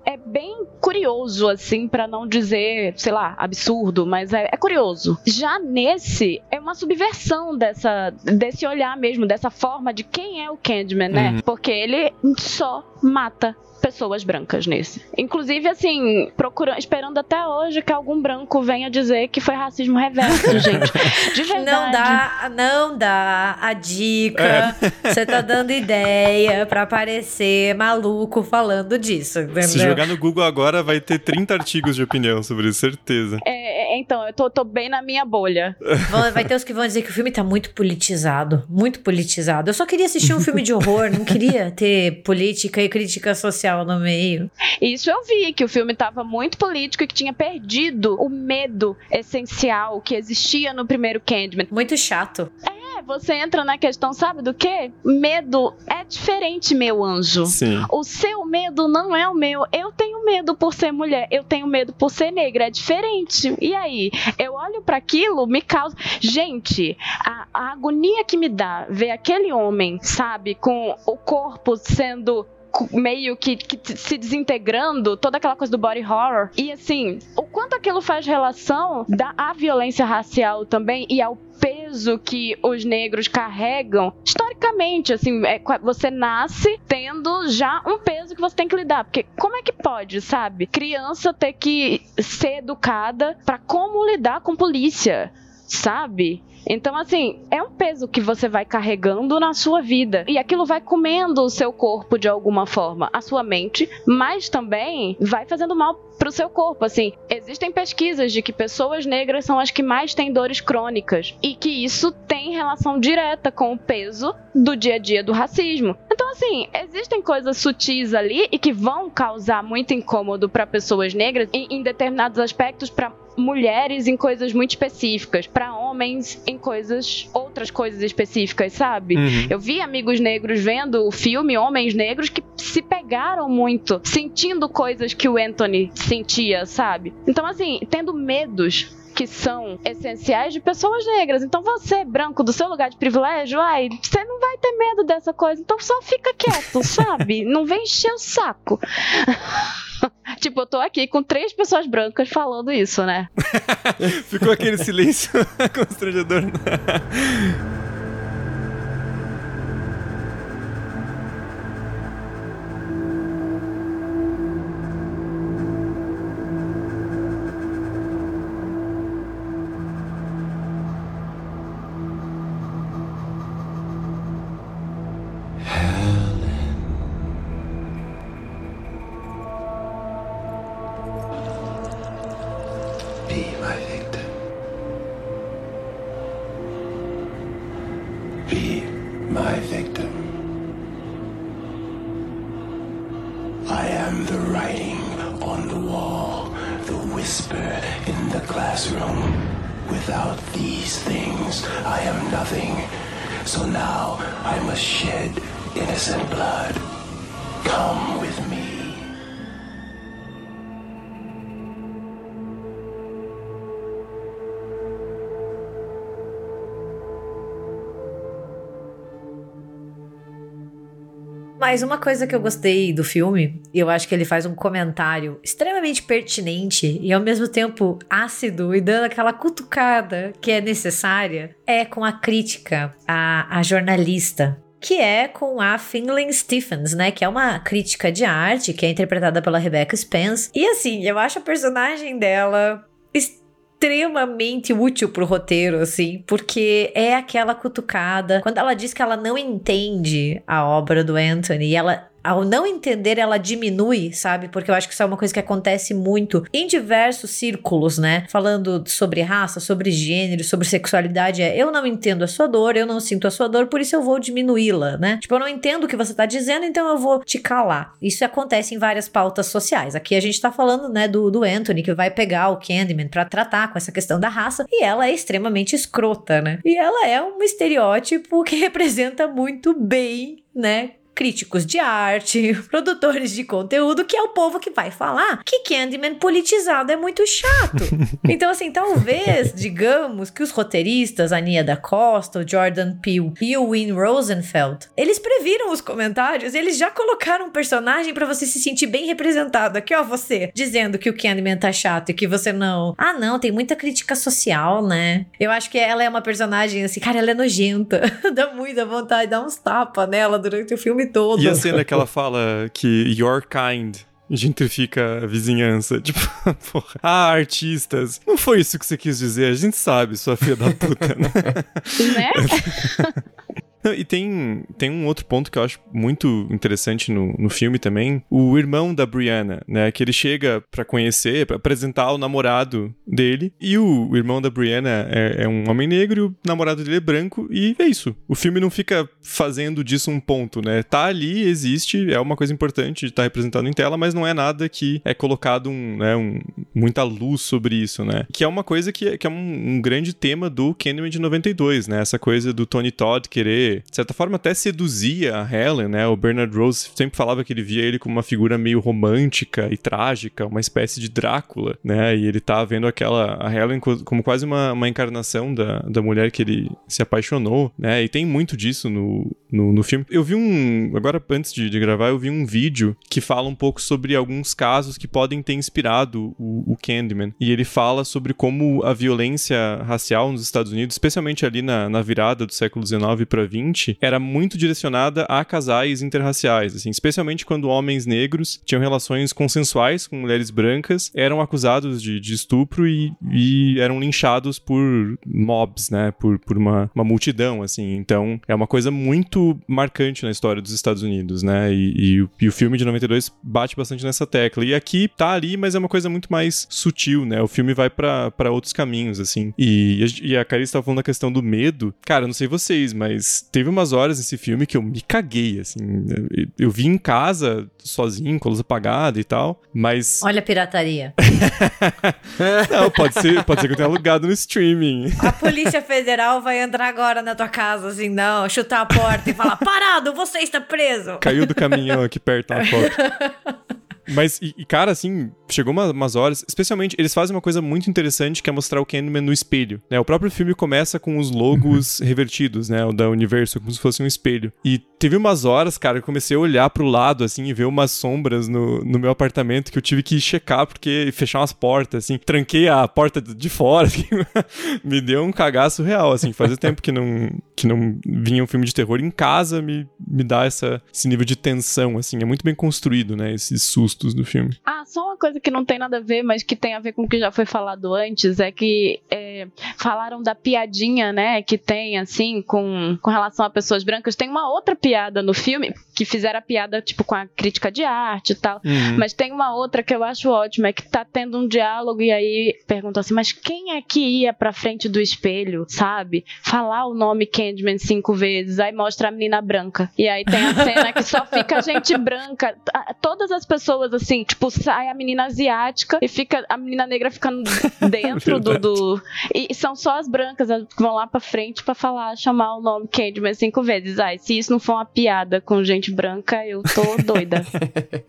é bem curioso, assim, para não dizer, sei lá, absurdo, mas é, é, curioso. Já nesse, é uma subversão dessa, desse olhar mesmo, dessa forma de quem é o Candyman, né? Uhum. Porque ele só mata pessoas brancas nesse. Inclusive, assim, procurando, esperando até hoje que algum branco venha dizer que foi racismo reverso, <laughs> gente. De verdade. Não dá, não dá a dica. É. Você é. tá dando ideia para aparecer maluco falando disso. Entendeu? Se jogar no Google agora, vai ter 30 artigos de opinião sobre isso, certeza. É, é, então, eu tô, tô bem na minha bolha. Vai ter os que vão dizer que o filme tá muito politizado. Muito politizado. Eu só queria assistir um filme de horror, não queria ter política e crítica social no meio. Isso eu vi, que o filme estava muito político e que tinha perdido o medo essencial que existia no primeiro Candyman. Muito chato. É, você entra na questão, sabe do quê? Medo é diferente, meu anjo. Sim. O seu medo não é o meu. Eu tenho medo por ser mulher, eu tenho medo por ser negra, é diferente. E aí, eu olho para aquilo, me causa. Gente, a, a agonia que me dá ver aquele homem, sabe, com o corpo sendo meio que, que, se desintegrando, toda aquela coisa do body horror. E assim, o quanto aquilo faz relação da à violência racial também e ao peso que os negros carregam historicamente, assim, é, você nasce tendo já um peso que você tem que lidar, porque como é que pode, sabe? Criança ter que ser educada para como lidar com polícia, sabe? Então, assim, é um peso que você vai carregando na sua vida. E aquilo vai comendo o seu corpo de alguma forma, a sua mente, mas também vai fazendo mal pro seu corpo, assim. Existem pesquisas de que pessoas negras são as que mais têm dores crônicas e que isso tem relação direta com o peso do dia a dia do racismo. Então, assim, existem coisas sutis ali e que vão causar muito incômodo para pessoas negras em, em determinados aspectos para mulheres em coisas muito específicas, para homens em coisas, outras coisas específicas, sabe? Uhum. Eu vi amigos negros vendo o filme Homens Negros que se pegaram muito, sentindo coisas que o Anthony sentia, sabe? Então, assim, tendo medos que são essenciais de pessoas negras. Então você, branco, do seu lugar de privilégio, ai, você não vai ter medo dessa coisa. Então só fica quieto, <laughs> sabe? Não vem encher o saco. <laughs> tipo, eu tô aqui com três pessoas brancas falando isso, né? <laughs> Ficou aquele silêncio constrangedor. be my victim. Be my victim. I am the writing on the wall, the whisper in the classroom. Without these things, I am nothing. So now I must shed innocent blood. Come with me. Mas uma coisa que eu gostei do filme, eu acho que ele faz um comentário extremamente pertinente e ao mesmo tempo ácido e dando aquela cutucada que é necessária, é com a crítica à, à jornalista que é com a Finlay Stephens, né? Que é uma crítica de arte, que é interpretada pela Rebecca Spence. E assim, eu acho a personagem dela extremamente útil pro roteiro, assim, porque é aquela cutucada. Quando ela diz que ela não entende a obra do Anthony, ela ao não entender, ela diminui, sabe? Porque eu acho que isso é uma coisa que acontece muito em diversos círculos, né? Falando sobre raça, sobre gênero, sobre sexualidade, é eu não entendo a sua dor, eu não sinto a sua dor, por isso eu vou diminuí-la, né? Tipo, eu não entendo o que você tá dizendo, então eu vou te calar. Isso acontece em várias pautas sociais. Aqui a gente tá falando, né, do, do Anthony, que vai pegar o Candyman para tratar com essa questão da raça, e ela é extremamente escrota, né? E ela é um estereótipo que <laughs> representa muito bem né, críticos de arte, <laughs> produtores de conteúdo, que é o povo que vai falar que Candyman politizado é muito chato. <laughs> então, assim, talvez, digamos, que os roteiristas, a Nia da Costa, o Jordan Peele e o Win Rosenfeld, eles previram os comentários, eles já colocaram um personagem para você se sentir bem representado. Aqui, ó, você, dizendo que o Candyman tá chato e que você não. Ah, não, tem muita crítica social, né? Eu acho que ela é uma personagem, assim, cara, ela é nojenta. <laughs> Dá muita vontade de dar uns tapas nela durante o filme filme todo. E a cena que ela fala que your kind gentrifica a vizinhança. <laughs> Tipo, porra. Ah, artistas. Não foi isso que você quis dizer, a gente sabe, sua filha da puta, né? né? <laughs> <laughs> E tem, tem um outro ponto que eu acho muito interessante no, no filme também. O irmão da Brianna, né? Que ele chega para conhecer, para apresentar o namorado dele. E o, o irmão da Brianna é, é, um homem negro e o namorado dele é branco. E é isso. O filme não fica fazendo disso um ponto, né? Tá ali, existe, é uma coisa importante de estar tá representado em tela, mas não é nada que é colocado um, né, um, muita luz sobre isso, né? Que é uma coisa que, é, que é um, um grande tema do Candyman de 92, né? Essa coisa do Tony Todd querer de certa forma, até seduzia a Helen, né? O Bernard Rose sempre falava que ele via ele como uma figura meio romântica e trágica, uma espécie de Drácula, né? E ele tá vendo aquela, a Helen como quase uma, uma encarnação da, da mulher que ele se apaixonou, né? E tem muito disso no, no, no filme. Eu vi um, agora antes de, de, gravar, eu vi um vídeo que fala um pouco sobre alguns casos que podem ter inspirado o, o Candyman. E ele fala sobre como a violência racial nos Estados Unidos, especialmente ali na, na virada do século XIX para XX, era muito direcionada a casais interraciais, assim, especialmente quando homens negros tinham relações consensuais com mulheres brancas, eram acusados de, de estupro e, e, eram linchados por mobs, né, por, por uma, uma multidão, assim. Então, é uma coisa muito marcante na história dos Estados Unidos, né, e, e, e o filme de 92 bate bastante nessa tecla. E aqui tá ali, mas é uma coisa muito mais sutil, né, o filme vai para outros caminhos, assim. E, e a Carissa estava falando da questão do medo. Cara, não sei vocês, mas teve umas horas nesse filme que eu me caguei, assim. Eu, eu vi em casa, sozinho, com a luz apagada e tal, mas... <laughs> Olha a pirataria. Não, pode ser, pode ser que eu tenha alugado no streaming. A Polícia Federal vai entrar agora na tua casa, assim, não, chutar a porta e falar, parado, você está preso. Caiu do caminhão aqui perto da porta. <laughs> Mas, e, e, cara, assim, chegou uma, umas horas. Especialmente, eles fazem uma coisa muito interessante que é mostrar o Candyman no espelho. Né? O próprio filme começa com os logos <laughs> revertidos, né? O da Universo, como se fosse um espelho. E teve umas horas, cara, eu comecei a olhar pro lado, assim, e ver umas sombras no, no meu apartamento que eu tive que checar, porque fechar umas portas, assim. Tranquei a porta de fora, <laughs> assim, me deu um cagaço real, assim. Fazia tempo que não, que não vinha um filme de terror em casa, me, me dá essa, esse nível de tensão, assim. É muito bem construído, né? Esse sustos filme. Ah, só uma coisa que não tem nada a ver, mas que tem a ver com o que já foi falado antes, é que é, falaram da piadinha, né, que tem, assim, com, com relação a pessoas brancas. Tem uma outra piada no filme, que fizeram a piada, tipo, com a crítica de arte e tal, uhum. mas tem uma outra que eu acho ótima, é que tá tendo um diálogo e aí perguntam assim, mas quem é que ia pra frente do espelho, sabe? Falar o nome Candyman cinco vezes, aí mostra a menina branca. E aí tem a cena que só fica gente branca. Todas as pessoas pessoas, assim, tipo, sai a menina asiática e fica a menina negra ficando <laughs> dentro do, do, E são só as brancas que vão lá pra frente pra falar, chamar o nome Candyman cinco vezes. Ai, se isso não for uma piada com gente branca, eu tô doida.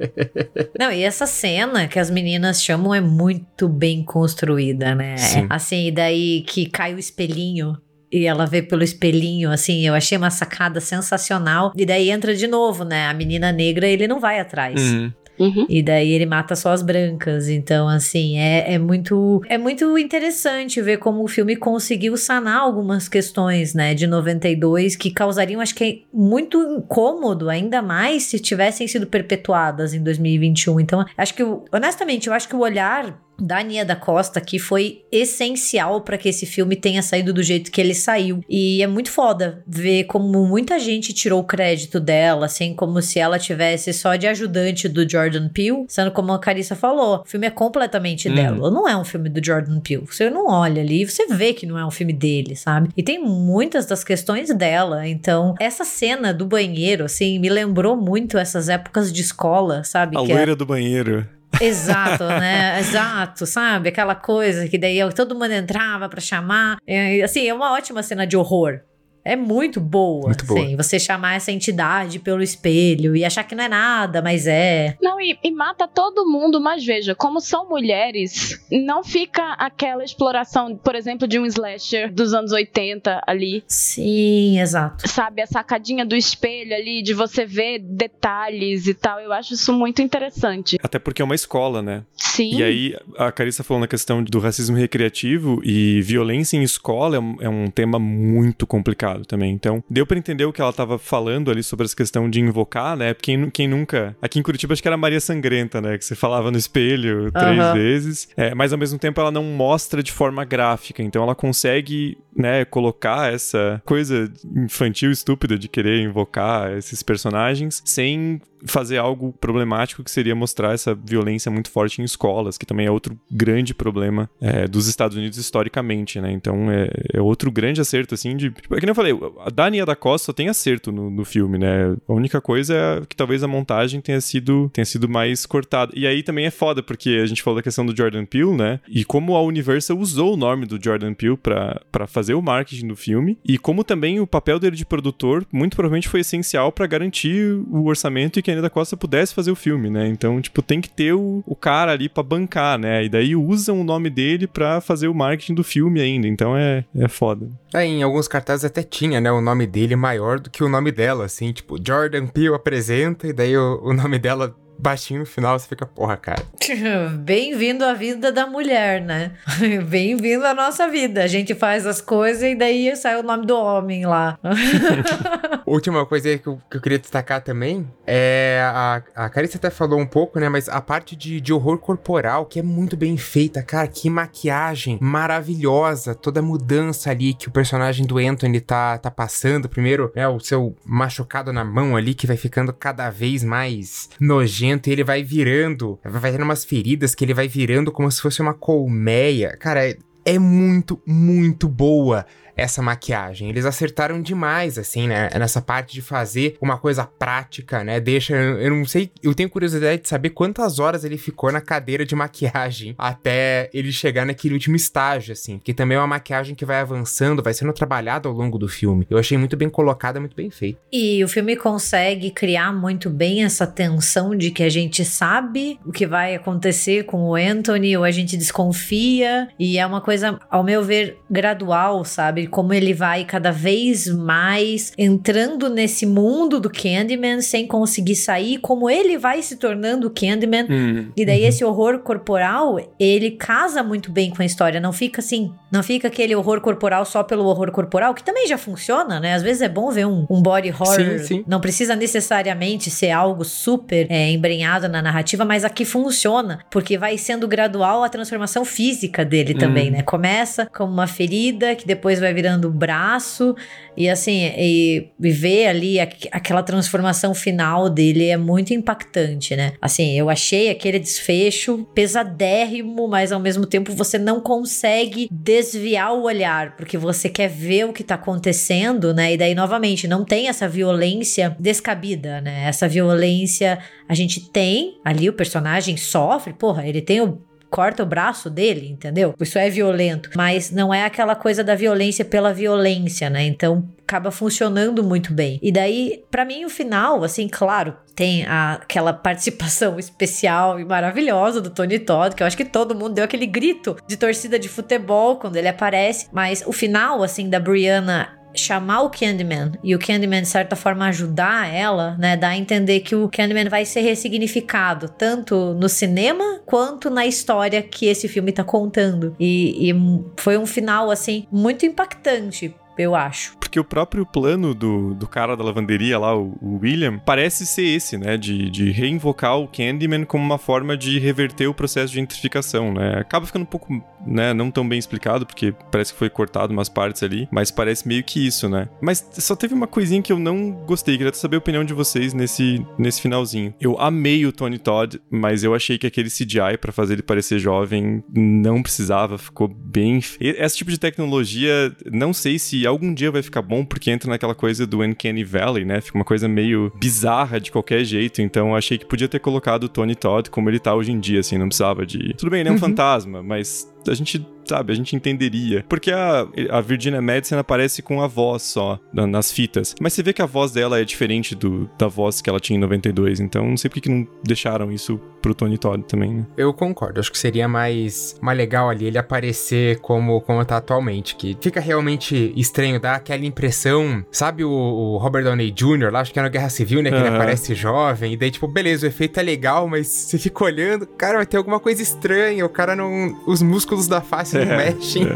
<laughs> não, e essa cena que as meninas chamam é muito bem construída, né? Sim. Assim, e daí que cai o espelhinho e ela vê pelo espelhinho, assim, eu achei uma sacada sensacional. E daí entra de novo, né? A menina negra, ele não vai atrás. Uhum. Uhum. E daí ele mata só as brancas. Então, assim, é, é muito é muito interessante ver como o filme conseguiu sanar algumas questões, né, de 92 que causariam, acho que é muito incômodo, ainda mais se tivessem sido perpetuadas em 2021. Então, acho que, honestamente, eu acho que o olhar da Nia da Costa que foi essencial para que esse filme tenha saído do jeito que ele saiu. E é muito foda ver como muita gente tirou o crédito dela, assim, como se ela tivesse só de ajudante do Jordan Peele, sendo como a Carissa falou, o filme é completamente hum. dela. Não é um filme do Jordan Peele. Você não olha ali, você vê que não é um filme dele, sabe? E tem muitas das questões dela. Então, essa cena do banheiro, assim, me lembrou muito essas épocas de escola, sabe? A que loira é... do banheiro. Exato, né? Exato, sabe? Aquela coisa que daí todo mundo entrava para chamar. Assim, é uma ótima cena de horror. É muito boa, muito boa. Assim, você chamar essa entidade pelo espelho e achar que não é nada, mas é. Não, e, e, mata todo mundo, mas veja, como são mulheres, não fica aquela exploração, por exemplo, de um slasher dos anos 80 ali. Sim, exato. Sabe, a sacadinha do espelho ali, de você ver detalhes e tal, eu acho isso muito interessante. Até porque é uma escola, né? Sim. E aí, a Carissa falou na questão do racismo recreativo e violência em escola é um, é um tema muito complicado também. Então, deu para entender o que ela tava falando ali sobre essa questão de invocar, né? Quem, quem nunca. Aqui em Curitiba acho que era Maria Sangrenta, né? Que você falava no espelho três uhum. vezes. É, mas ao mesmo tempo ela não mostra de forma gráfica. Então ela consegue, né, colocar essa coisa infantil estúpida de querer invocar esses personagens sem fazer algo problemático que seria mostrar essa violência muito forte em escolas, que também é outro grande problema é, dos Estados Unidos historicamente, né? Então é, é, outro grande acerto, assim, de. Tipo, é que nem eu falei, a Dani da Costa só tem acerto no, no, filme, né? A única coisa é que talvez a montagem tenha sido, tenha sido mais cortada. E aí também é foda, porque a gente falou da questão do Jordan Peele, né? E como a Universal usou o nome do Jordan Peele para fazer o marketing do filme, e como também o papel dele de produtor muito provavelmente foi essencial para garantir o orçamento e que da Costa pudesse fazer o filme, né? Então, tipo, tem que ter o, o cara ali para bancar, né? E daí usam o nome dele para fazer o marketing do filme ainda. Então é, é foda. É, em alguns cartazes até tinha, né? O nome dele maior do que o nome dela, assim. Tipo, Jordan Peele apresenta e daí o, o nome dela baixinho no final, você fica, porra, cara. <laughs> Bem-vindo à vida da mulher, né? <laughs> Bem-vindo à nossa vida. A gente faz as coisas e daí sai o nome do homem lá. <laughs> Última coisa que eu, que eu, queria destacar também é a, a Carissa até falou um pouco, né? Mas a parte de, de horror corporal, que é muito bem feita, cara. Que maquiagem maravilhosa. Toda a mudança ali que o personagem do Anthony tá, tá passando. Primeiro, né? O seu machucado na mão ali, que vai ficando cada vez mais nojento nojento e ele vai virando, vai tendo umas feridas que ele vai virando como se fosse uma colmeia. Cara, é, é muito, muito boa essa maquiagem. Eles acertaram demais, assim, né? Nessa parte de fazer uma coisa prática, né? Deixa. Eu não sei. Eu tenho curiosidade de saber quantas horas ele ficou na cadeira de maquiagem <laughs> até ele chegar naquele último estágio, assim. Que também é uma maquiagem que vai avançando, vai sendo trabalhada ao longo do filme. Eu achei muito bem colocada, muito bem feita. E o filme consegue criar muito bem essa tensão de que a gente sabe o que vai acontecer com o Anthony, ou a gente desconfia. E é uma coisa, ao meu ver, gradual, sabe? Como ele vai cada vez mais entrando nesse mundo do Candyman sem conseguir sair, como ele vai se tornando o Candyman. Uhum. E daí uhum. esse horror corporal, ele casa muito bem com a história, não fica assim, não fica aquele horror corporal só pelo horror corporal, que também já funciona, né? Às vezes é bom ver um, um body horror, sim, sim. não precisa necessariamente ser algo super é, embrenhado na narrativa, mas aqui funciona, porque vai sendo gradual a transformação física dele também, uhum. né? Começa como uma ferida que depois vai virando o braço e assim, e, e ver ali a, aquela transformação final dele é muito impactante, né? Assim, eu achei aquele desfecho pesadérrimo, mas ao mesmo tempo você não consegue desviar o olhar, porque você quer ver o que tá acontecendo, né? E daí, novamente, não tem essa violência descabida, né? Essa violência a gente tem ali, o personagem sofre, porra, ele tem o corta o braço dele, entendeu? Isso é violento, mas não é aquela coisa da violência pela violência, né? Então acaba funcionando muito bem. E daí, para mim, o final, assim, claro, tem a, aquela participação <laughs> especial e maravilhosa do Tony Todd, que eu acho que todo mundo deu aquele grito de torcida de futebol quando ele aparece, mas o final, assim, da Brianna chamar o Candyman e o Candyman, de certa forma, ajudar ela, né? Dá a entender que o Candyman vai ser ressignificado, tanto no cinema quanto na história que esse filme tá contando. E, e foi um final, assim, muito impactante eu acho. porque o próprio plano do, do cara da lavanderia lá, o, o William, parece ser esse, né? De, de reinvocar o Candyman como uma forma de reverter o processo de gentrificação, né? Acaba ficando um pouco, né, não tão bem explicado, porque parece que foi cortado umas partes ali, mas parece meio que isso, né? Mas só teve uma coisinha que eu não gostei, queria saber a opinião de vocês nesse, nesse finalzinho. Eu amei o Tony Todd, mas eu achei que aquele CGI para fazer ele parecer jovem não precisava, ficou bem. Esse tipo de tecnologia, não sei se algum dia vai ficar bom, porque entra naquela coisa do Uncanny Valley, né? Fica uma coisa meio bizarra de qualquer jeito, então achei que podia ter colocado o Tony Todd como ele tá hoje em dia, assim, não precisava de. Tudo bem, ele é um uhum. fantasma, mas a gente sabe, a gente entenderia. Porque a, a Virginia Madison aparece com a voz só na, nas fitas. Mas você vê que a voz dela é diferente do, da voz que ela tinha em 92. Então não sei por que não deixaram isso pro Tony Todd também, né? Eu concordo. Acho que seria mais, mais legal ali ele aparecer como, como tá atualmente. Que fica realmente estranho, dá aquela impressão. Sabe o, o Robert Downey Jr. lá? Acho que é na Guerra Civil, né? Que uhum. ele aparece jovem. E daí, tipo, beleza, o efeito é legal, mas você fica olhando, cara, vai ter alguma coisa estranha. O cara não. Os músculos da face <laughs> não é, mexem.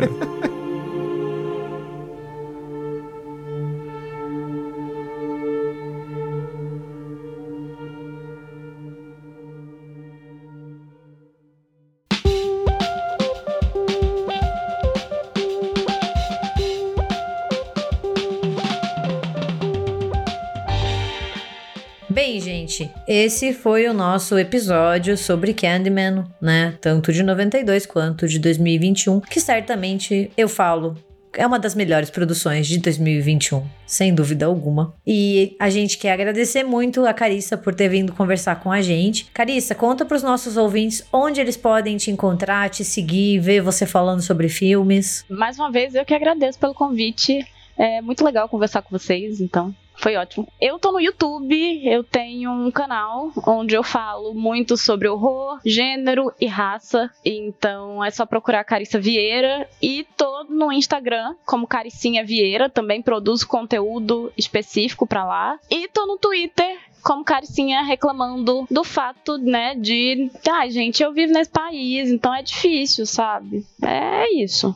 Esse foi o nosso episódio sobre Candyman, né? Tanto de 92 quanto de 2021, que certamente eu falo é uma das melhores produções de 2021, sem dúvida alguma. E a gente quer agradecer muito a Carissa por ter vindo conversar com a gente. Carissa, conta para os nossos ouvintes onde eles podem te encontrar, te seguir, ver você falando sobre filmes. Mais uma vez, eu que agradeço pelo convite. É muito legal conversar com vocês, então foi ótimo. Eu tô no YouTube, eu tenho um canal onde eu falo muito sobre horror, gênero e raça. Então é só procurar Carissa Vieira. E tô no Instagram como Caricinha Vieira, também produzo conteúdo específico para lá. E tô no Twitter como Caricinha reclamando do fato, né, de, ah, gente, eu vivo nesse país, então é difícil, sabe? É isso.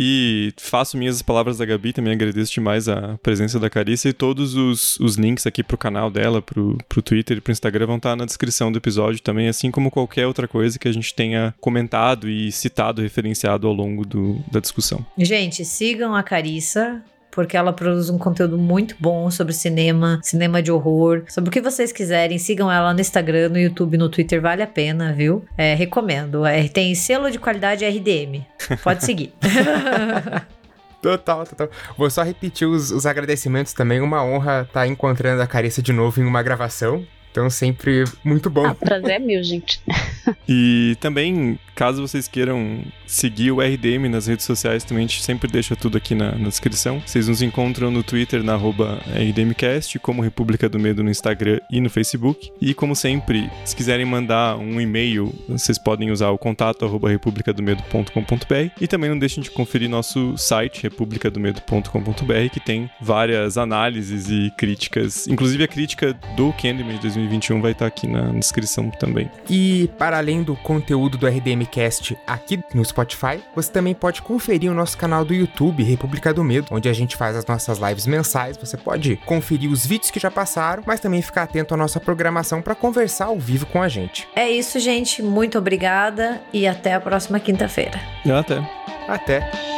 E faço minhas as palavras da Gabi, também agradeço demais a presença da Carícia e todos os, os links aqui pro canal dela, pro, pro Twitter e pro Instagram vão estar na descrição do episódio também, assim como qualquer outra coisa que a gente tenha comentado e citado, referenciado ao longo do, da discussão. Gente, sigam a Carissa, porque ela produz um conteúdo muito bom sobre cinema, cinema de horror, sobre o que vocês quiserem. Sigam ela no Instagram, no YouTube, no Twitter, vale a pena, viu? É, recomendo. É, tem selo de qualidade RDM. Pode seguir. <laughs> <laughs> Total, total. Vou só repetir os, os agradecimentos também. Uma honra estar tá encontrando a Carissa de novo em uma gravação. Então, sempre muito bom. Ah, prazer é meu, gente. <laughs> e também Caso vocês queiram seguir o RDM nas redes sociais, também a gente sempre deixa tudo aqui na, na descrição. Vocês nos encontram no Twitter, na RDMcast, como República do Medo no Instagram e no Facebook. E como sempre, se quiserem mandar um e-mail, vocês podem usar o contato arroba republicadomedo.com.br e também não deixem de conferir nosso site, republicadomedo.com.br, que tem várias análises e críticas. Inclusive a crítica do Candyman de 2021 vai estar aqui na descrição também. E para além do conteúdo do RDM Cast aqui no Spotify, você também pode conferir o nosso canal do YouTube, República do Medo, onde a gente faz as nossas lives mensais. Você pode conferir os vídeos que já passaram, mas também ficar atento à nossa programação para conversar ao vivo com a gente. É isso, gente. Muito obrigada e até a próxima quinta-feira. Até. Até.